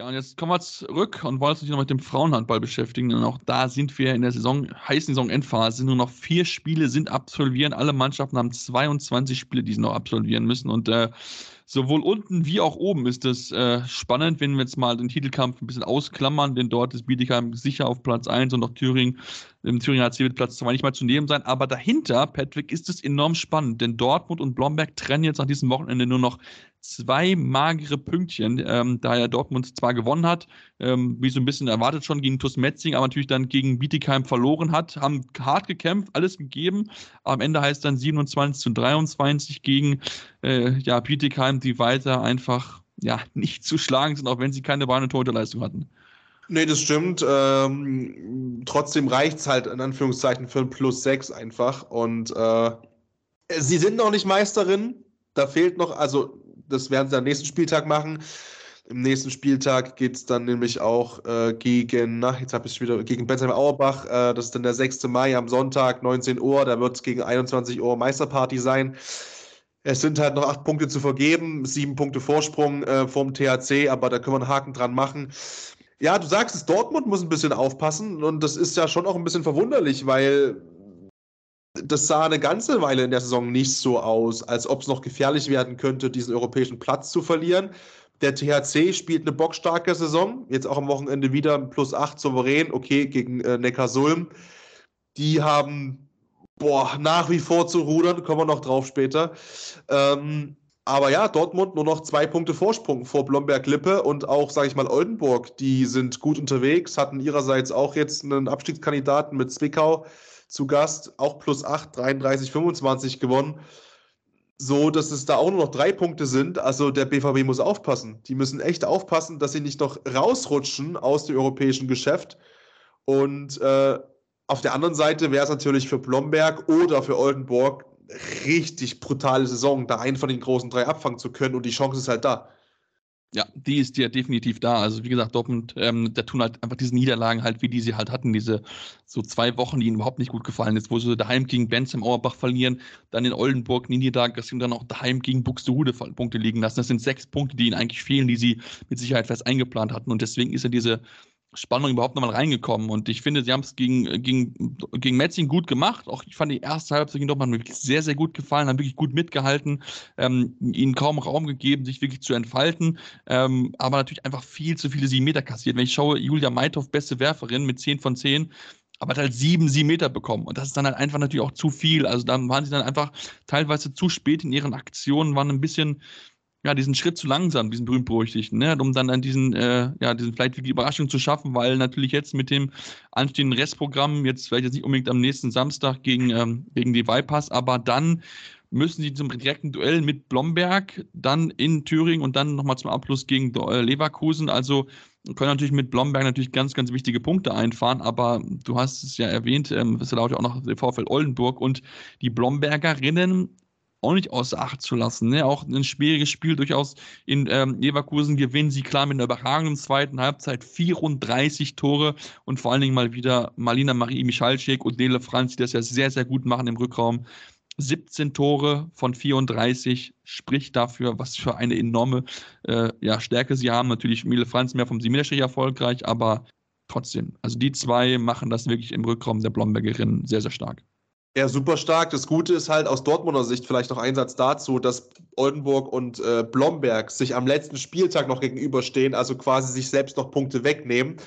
Ja, und jetzt kommen wir zurück und wollen uns natürlich noch mit dem Frauenhandball beschäftigen. Und auch da sind wir in der Saison, heißen Saison Endphase. Nur noch vier Spiele sind absolvieren. Alle Mannschaften haben 22 Spiele, die sie noch absolvieren müssen. Und äh, sowohl unten wie auch oben ist es äh, spannend, wenn wir jetzt mal den Titelkampf ein bisschen ausklammern, denn dort ist Bietigheim sicher auf Platz 1 und auch Thüringen, im Thüringer HC wird Platz 2 nicht mal zu nehmen sein, aber dahinter, Patrick, ist es enorm spannend, denn Dortmund und Blomberg trennen jetzt nach diesem Wochenende nur noch zwei magere Pünktchen, ähm, da ja Dortmund zwar gewonnen hat, ähm, wie so ein bisschen erwartet schon gegen TuS Metzing, aber natürlich dann gegen Bietigheim verloren hat, haben hart gekämpft, alles gegeben. Am Ende heißt dann 27 zu 23 gegen äh, ja, Bietigheim, die weiter einfach ja, nicht zu schlagen sind, auch wenn sie keine wahre Torhüterleistung hatten. Nee, das stimmt. Ähm, trotzdem reicht es halt in Anführungszeichen für ein Plus 6 einfach. Und äh, sie sind noch nicht Meisterin. Da fehlt noch, also das werden sie am nächsten Spieltag machen. Im nächsten Spieltag geht es dann nämlich auch äh, gegen, na, jetzt habe ich wieder, gegen Bensheim Auerbach. Äh, das ist dann der 6. Mai am Sonntag, 19 Uhr. Da wird es gegen 21 Uhr Meisterparty sein. Es sind halt noch acht Punkte zu vergeben, sieben Punkte Vorsprung äh, vom THC, aber da können wir einen Haken dran machen. Ja, du sagst es, Dortmund muss ein bisschen aufpassen und das ist ja schon auch ein bisschen verwunderlich, weil das sah eine ganze Weile in der Saison nicht so aus, als ob es noch gefährlich werden könnte, diesen europäischen Platz zu verlieren. Der THC spielt eine bockstarke Saison, jetzt auch am Wochenende wieder plus 8 souverän, okay, gegen äh, Neckarsulm. Die haben boah, nach wie vor zu rudern, kommen wir noch drauf später. Ähm, aber ja, Dortmund nur noch zwei Punkte Vorsprung vor Blomberg-Lippe und auch, sage ich mal, Oldenburg, die sind gut unterwegs, hatten ihrerseits auch jetzt einen Abstiegskandidaten mit Zwickau zu Gast, auch plus 8, 33, 25 gewonnen. So, dass es da auch nur noch drei Punkte sind. Also der BVB muss aufpassen. Die müssen echt aufpassen, dass sie nicht noch rausrutschen aus dem europäischen Geschäft. Und äh, auf der anderen Seite wäre es natürlich für Blomberg oder für Oldenburg richtig brutale Saison, da einen von den großen drei abfangen zu können und die Chance ist halt da. Ja, die ist ja definitiv da. Also wie gesagt, Dortmund, ähm, da tun halt einfach diese Niederlagen halt, wie die sie halt hatten, diese so zwei Wochen, die ihnen überhaupt nicht gut gefallen ist, wo sie daheim gegen Benz im Auerbach verlieren, dann in Oldenburg eine Niederlage, dass sie dann auch daheim gegen Buxtehude Punkte liegen lassen. Das sind sechs Punkte, die ihnen eigentlich fehlen, die sie mit Sicherheit fest eingeplant hatten. Und deswegen ist ja diese Spannung überhaupt nochmal reingekommen. Und ich finde, sie haben es gegen, gegen, gegen Metzing gut gemacht. Auch ich fand die erste Halbzeit gegen Dortmund wirklich sehr, sehr gut gefallen, haben wirklich gut mitgehalten, ähm, ihnen kaum Raum gegeben, sich wirklich zu entfalten. Ähm, aber natürlich einfach viel zu viele sieben Meter kassiert. Wenn ich schaue, Julia Meithoff, beste Werferin mit 10 von 10, aber hat halt sieben, sieben Meter bekommen. Und das ist dann halt einfach natürlich auch zu viel. Also dann waren sie dann einfach teilweise zu spät in ihren Aktionen, waren ein bisschen, ja, diesen Schritt zu langsam, diesen berühmt-berüchtigten, ne? um dann an diesen, äh, ja, diesen vielleicht die Überraschung zu schaffen, weil natürlich jetzt mit dem anstehenden Restprogramm, jetzt vielleicht jetzt nicht unbedingt am nächsten Samstag gegen, ähm, gegen die Vipers, aber dann müssen sie zum direkten Duell mit Blomberg, dann in Thüringen und dann nochmal zum Abschluss gegen äh, Leverkusen. Also können natürlich mit Blomberg natürlich ganz, ganz wichtige Punkte einfahren, aber du hast es ja erwähnt, ähm, es lautet auch noch der VfL Oldenburg und die Blombergerinnen auch nicht außer Acht zu lassen. Ne? Auch ein schwieriges Spiel durchaus in ähm, Leverkusen gewinnen sie klar mit einer überragenden zweiten Halbzeit 34 Tore und vor allen Dingen mal wieder Malina Marie Michalczyk und Nele Franz, die das ja sehr, sehr gut machen im Rückraum. 17 Tore von 34 spricht dafür, was für eine enorme äh, ja, Stärke sie haben. Natürlich Miele Franz mehr vom 7 erfolgreich, aber trotzdem. Also die zwei machen das wirklich im Rückraum der Blombergerin sehr, sehr stark. Ja, super stark. Das Gute ist halt aus Dortmunder Sicht vielleicht noch ein Satz dazu, dass Oldenburg und äh, Blomberg sich am letzten Spieltag noch gegenüberstehen, also quasi sich selbst noch Punkte wegnehmen.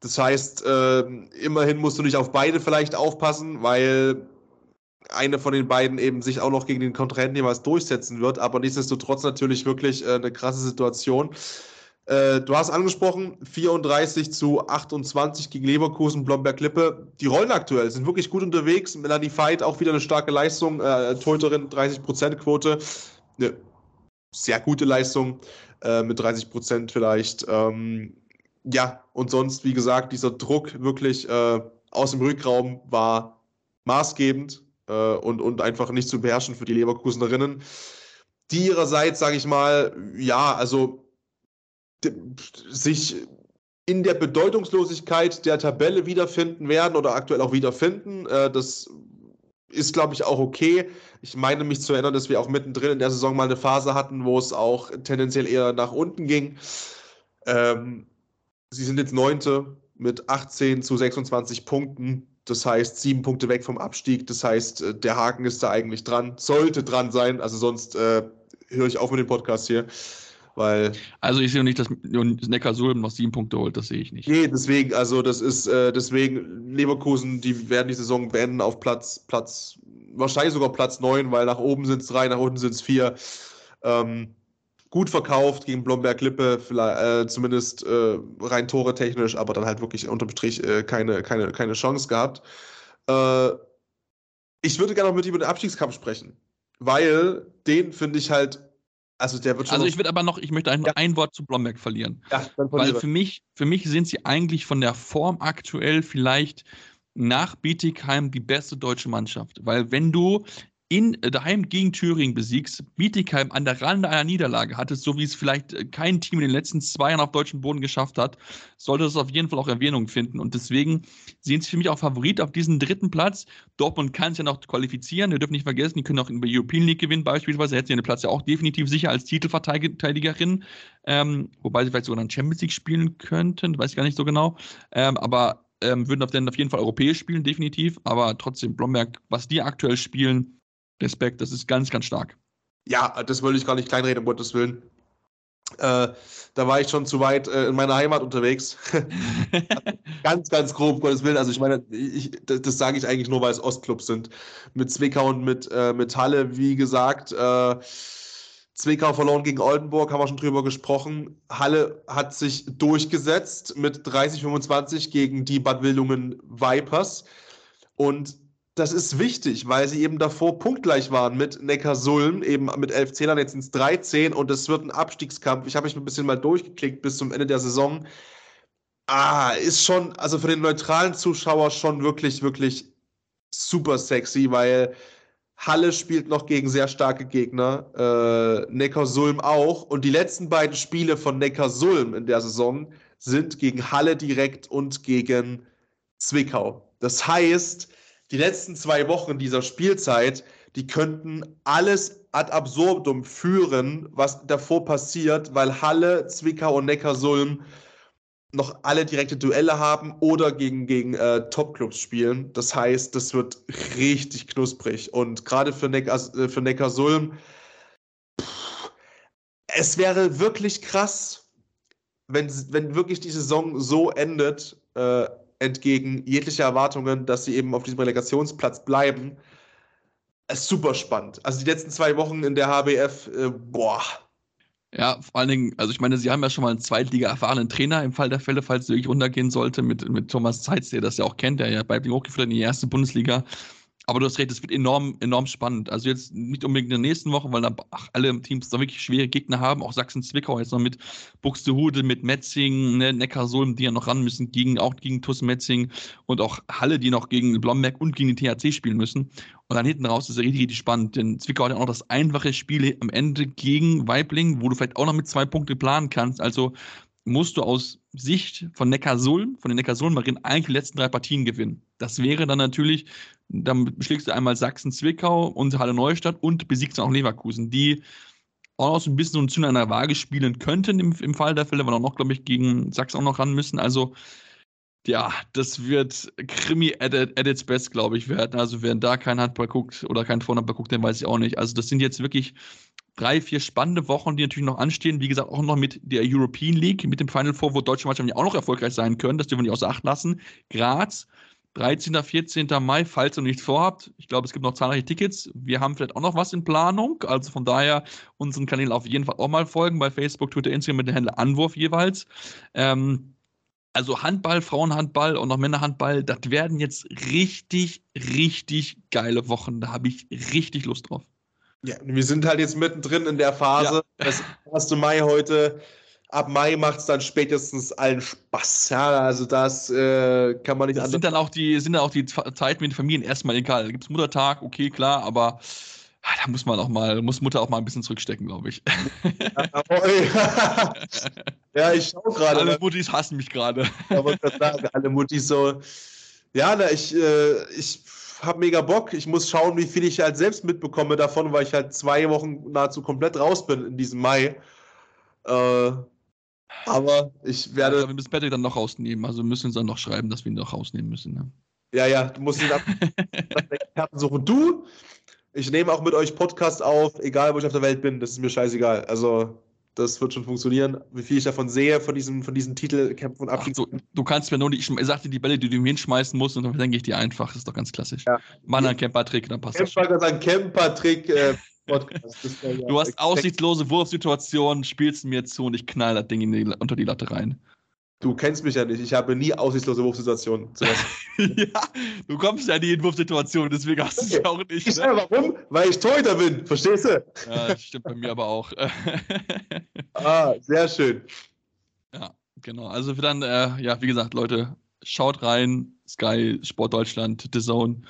Das heißt, äh, immerhin musst du nicht auf beide vielleicht aufpassen, weil eine von den beiden eben sich auch noch gegen den Kontrahenten jeweils durchsetzen wird, aber nichtsdestotrotz natürlich wirklich äh, eine krasse Situation. Äh, du hast angesprochen, 34 zu 28 gegen Leverkusen, Blomberg-Lippe. Die rollen aktuell, sind wirklich gut unterwegs. Melanie Veit auch wieder eine starke Leistung. Äh, Torhüterin 30%-Quote. Eine sehr gute Leistung äh, mit 30% vielleicht. Ähm, ja, und sonst, wie gesagt, dieser Druck wirklich äh, aus dem Rückraum war maßgebend äh, und, und einfach nicht zu beherrschen für die Leverkusenerinnen. Die ihrerseits, sage ich mal, ja, also sich in der Bedeutungslosigkeit der Tabelle wiederfinden werden oder aktuell auch wiederfinden. Äh, das ist, glaube ich, auch okay. Ich meine mich zu erinnern, dass wir auch mittendrin in der Saison mal eine Phase hatten, wo es auch tendenziell eher nach unten ging. Ähm, sie sind jetzt Neunte mit 18 zu 26 Punkten. Das heißt, sieben Punkte weg vom Abstieg. Das heißt, äh, der Haken ist da eigentlich dran, sollte dran sein. Also sonst äh, höre ich auf mit dem Podcast hier. Weil also ich sehe nicht, dass Neckarsulm noch sieben Punkte holt, das sehe ich nicht. Nee, deswegen, also das ist äh, deswegen Leverkusen, die werden die Saison beenden auf Platz, Platz, wahrscheinlich sogar Platz neun, weil nach oben sind es drei, nach unten sind es vier. Ähm, gut verkauft gegen Blomberg-Lippe, äh, zumindest äh, rein Tore technisch, aber dann halt wirklich unterm Strich äh, keine, keine, keine Chance gehabt. Äh, ich würde gerne noch mit über den Abstiegskampf sprechen, weil den finde ich halt also der wird schon. Also ich würde aber noch, ich möchte ja. ein Wort zu Blomberg verlieren. Ja, dann Weil für mich, für mich sind sie eigentlich von der Form aktuell vielleicht nach Bietigheim die beste deutsche Mannschaft. Weil wenn du in, äh, daheim gegen Thüringen besiegst, Bietigheim an der Rande einer Niederlage hattest, so wie es vielleicht äh, kein Team in den letzten zwei Jahren auf deutschem Boden geschafft hat, sollte das auf jeden Fall auch Erwähnung finden. Und deswegen sehen sie für mich auch Favorit auf diesen dritten Platz. Dortmund kann es ja noch qualifizieren. Wir dürfen nicht vergessen, die können auch in der European League gewinnen, beispielsweise. Hätten sie den Platz ja auch definitiv sicher als Titelverteidigerin. Ähm, wobei sie vielleicht sogar dann Champions League spielen könnten, weiß ich gar nicht so genau. Ähm, aber ähm, würden auf, auf jeden Fall europäisch spielen, definitiv. Aber trotzdem, Blomberg, was die aktuell spielen, Respekt, das ist ganz, ganz stark. Ja, das wollte ich gar nicht kleinreden, um Gottes Willen. Äh, da war ich schon zu weit äh, in meiner Heimat unterwegs. ganz, ganz grob, um Gottes Willen. Also ich meine, ich, das, das sage ich eigentlich nur, weil es Ostclubs sind. Mit Zwickau und mit, äh, mit Halle, wie gesagt, äh, Zwickau verloren gegen Oldenburg, haben wir schon drüber gesprochen. Halle hat sich durchgesetzt mit 30-25 gegen die Bad Wildungen Vipers. Und das ist wichtig, weil sie eben davor punktgleich waren mit Neckarsulm, eben mit 11 Zählern, jetzt ins 13 und es wird ein Abstiegskampf. Ich habe mich ein bisschen mal durchgeklickt bis zum Ende der Saison. Ah, ist schon, also für den neutralen Zuschauer schon wirklich, wirklich super sexy, weil Halle spielt noch gegen sehr starke Gegner, äh, Neckarsulm auch. Und die letzten beiden Spiele von Neckarsulm in der Saison sind gegen Halle direkt und gegen Zwickau. Das heißt, die letzten zwei Wochen dieser Spielzeit, die könnten alles ad absurdum führen, was davor passiert, weil Halle, Zwickau und Neckarsulm noch alle direkte Duelle haben oder gegen, gegen äh, Top-Clubs spielen. Das heißt, das wird richtig knusprig. Und gerade für, Neckar, äh, für Neckarsulm, es wäre wirklich krass, wenn, wenn wirklich die Saison so endet, äh, entgegen jeglicher Erwartungen, dass sie eben auf diesem Relegationsplatz bleiben. Es ist super spannend. Also die letzten zwei Wochen in der HBF, äh, boah, ja, vor allen Dingen, also ich meine, sie haben ja schon mal einen Zweitliga-erfahrenen Trainer im Fall der Fälle, falls es wirklich runtergehen sollte, mit, mit Thomas Zeitz, der das ja auch kennt, der ja bei hochgeführt in die erste Bundesliga. Aber du hast recht, es wird enorm, enorm spannend. Also jetzt nicht unbedingt in der nächsten Woche, weil da ach, alle Teams da wirklich schwere Gegner haben. Auch Sachsen-Zwickau jetzt noch mit Buxtehude, mit Metzing, ne, Neckarsulm, die ja noch ran müssen, gegen, auch gegen TuS Metzing und auch Halle, die noch gegen Blomberg und gegen den THC spielen müssen. Und dann hinten raus ist es richtig, richtig spannend, denn Zwickau hat ja auch noch das einfache Spiel am Ende gegen Weibling, wo du vielleicht auch noch mit zwei Punkten planen kannst. Also musst du aus Sicht von Neckarsulm, von den Neckarsulm-Marien, eigentlich die letzten drei Partien gewinnen. Das wäre dann natürlich, dann schlägst du einmal Sachsen-Zwickau und Halle Neustadt und besiegst dann auch Leverkusen, die auch noch so ein bisschen so ein Zünder an der Waage spielen könnten im, im Fall der Fälle, weil auch noch, glaube ich, gegen Sachsen auch noch ran müssen. Also ja, das wird Krimi at, at its best, glaube ich, werden. Also wer da kein Handball guckt oder kein Vorhandball guckt, den weiß ich auch nicht. Also das sind jetzt wirklich drei, vier spannende Wochen, die natürlich noch anstehen. Wie gesagt, auch noch mit der European League, mit dem Final Four, wo deutsche Mannschaften ja auch noch erfolgreich sein können. Das dürfen wir nicht außer Acht lassen. Graz, 13., 14. Mai, falls ihr nichts vorhabt. Ich glaube, es gibt noch zahlreiche Tickets. Wir haben vielleicht auch noch was in Planung. Also von daher unseren Kanälen auf jeden Fall auch mal folgen bei Facebook, Twitter, Instagram mit dem Händler Anwurf jeweils. Ähm, also Handball, Frauenhandball und noch Männerhandball, das werden jetzt richtig, richtig geile Wochen. Da habe ich richtig Lust drauf. Ja, wir sind halt jetzt mittendrin in der Phase. Ja. Das 1. Mai heute. Ab Mai macht es dann spätestens allen Spaß. Ja, also das äh, kann man nicht das sind dann auch die Sind dann auch die Zeiten mit den Familien erstmal egal. Da gibt es Muttertag, okay, klar, aber Ah, da muss man auch mal, muss Mutter auch mal ein bisschen zurückstecken, glaube ich. ja, ich schaue gerade. Alle Muttis hassen mich gerade. Aber sagen, alle Muttis so. Ja, na, ich, äh, ich habe mega Bock. Ich muss schauen, wie viel ich halt selbst mitbekomme davon, weil ich halt zwei Wochen nahezu komplett raus bin in diesem Mai. Äh, aber ich werde. Ja, wir müssen Patrick dann noch rausnehmen. Also wir müssen uns dann noch schreiben, dass wir ihn noch rausnehmen müssen. Ne? Ja, ja, du musst ihn ab suchen. Du ich nehme auch mit euch Podcast auf, egal wo ich auf der Welt bin, das ist mir scheißegal. Also, das wird schon funktionieren. Wie viel ich davon sehe, von diesem, von diesen Titelkämpfen und Abschied. Du, du, kannst mir nur die, ich sagte die Bälle, die du mir hinschmeißen musst, und dann denke ich dir einfach. Das ist doch ganz klassisch. Ja. Mann, ein Camper-Trick, dann passt Camper, das. ein Camper-Trick. Äh, du hast aussichtslose Wurfsituationen, spielst mir zu und ich knall das Ding die, unter die Latte rein. Du kennst mich ja nicht. Ich habe nie aussichtslose Wurfsituationen. ja, du kommst ja nie in Wurfsituationen, deswegen hast du es ja auch nicht. Ne? Ja, warum? Weil ich Torhüter bin, verstehst du? Ja, das stimmt bei mir aber auch. ah, sehr schön. Ja, genau. Also dann, äh, ja, wie gesagt, Leute, schaut rein. Sky, Sport Deutschland, The Zone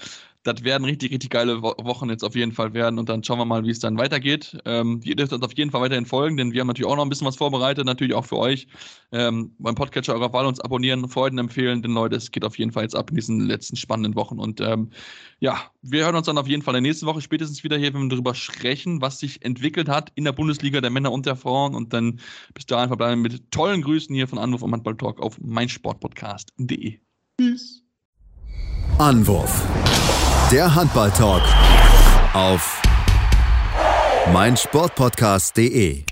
das werden richtig, richtig geile Wochen jetzt auf jeden Fall werden und dann schauen wir mal, wie es dann weitergeht. Ähm, ihr dürft uns auf jeden Fall weiterhin folgen, denn wir haben natürlich auch noch ein bisschen was vorbereitet, natürlich auch für euch. Ähm, beim Podcatcher eurer Wahl uns abonnieren, Freunden empfehlen, denn Leute, es geht auf jeden Fall jetzt ab in diesen letzten spannenden Wochen und ähm, ja, wir hören uns dann auf jeden Fall in der nächsten Woche spätestens wieder hier, wenn wir darüber sprechen, was sich entwickelt hat in der Bundesliga der Männer und der Frauen und dann bis dahin verbleiben mit tollen Grüßen hier von Anruf am Handball Talk auf meinsportpodcast.de. Tschüss. Anwurf. Der Handball-Talk auf meinsportpodcast.de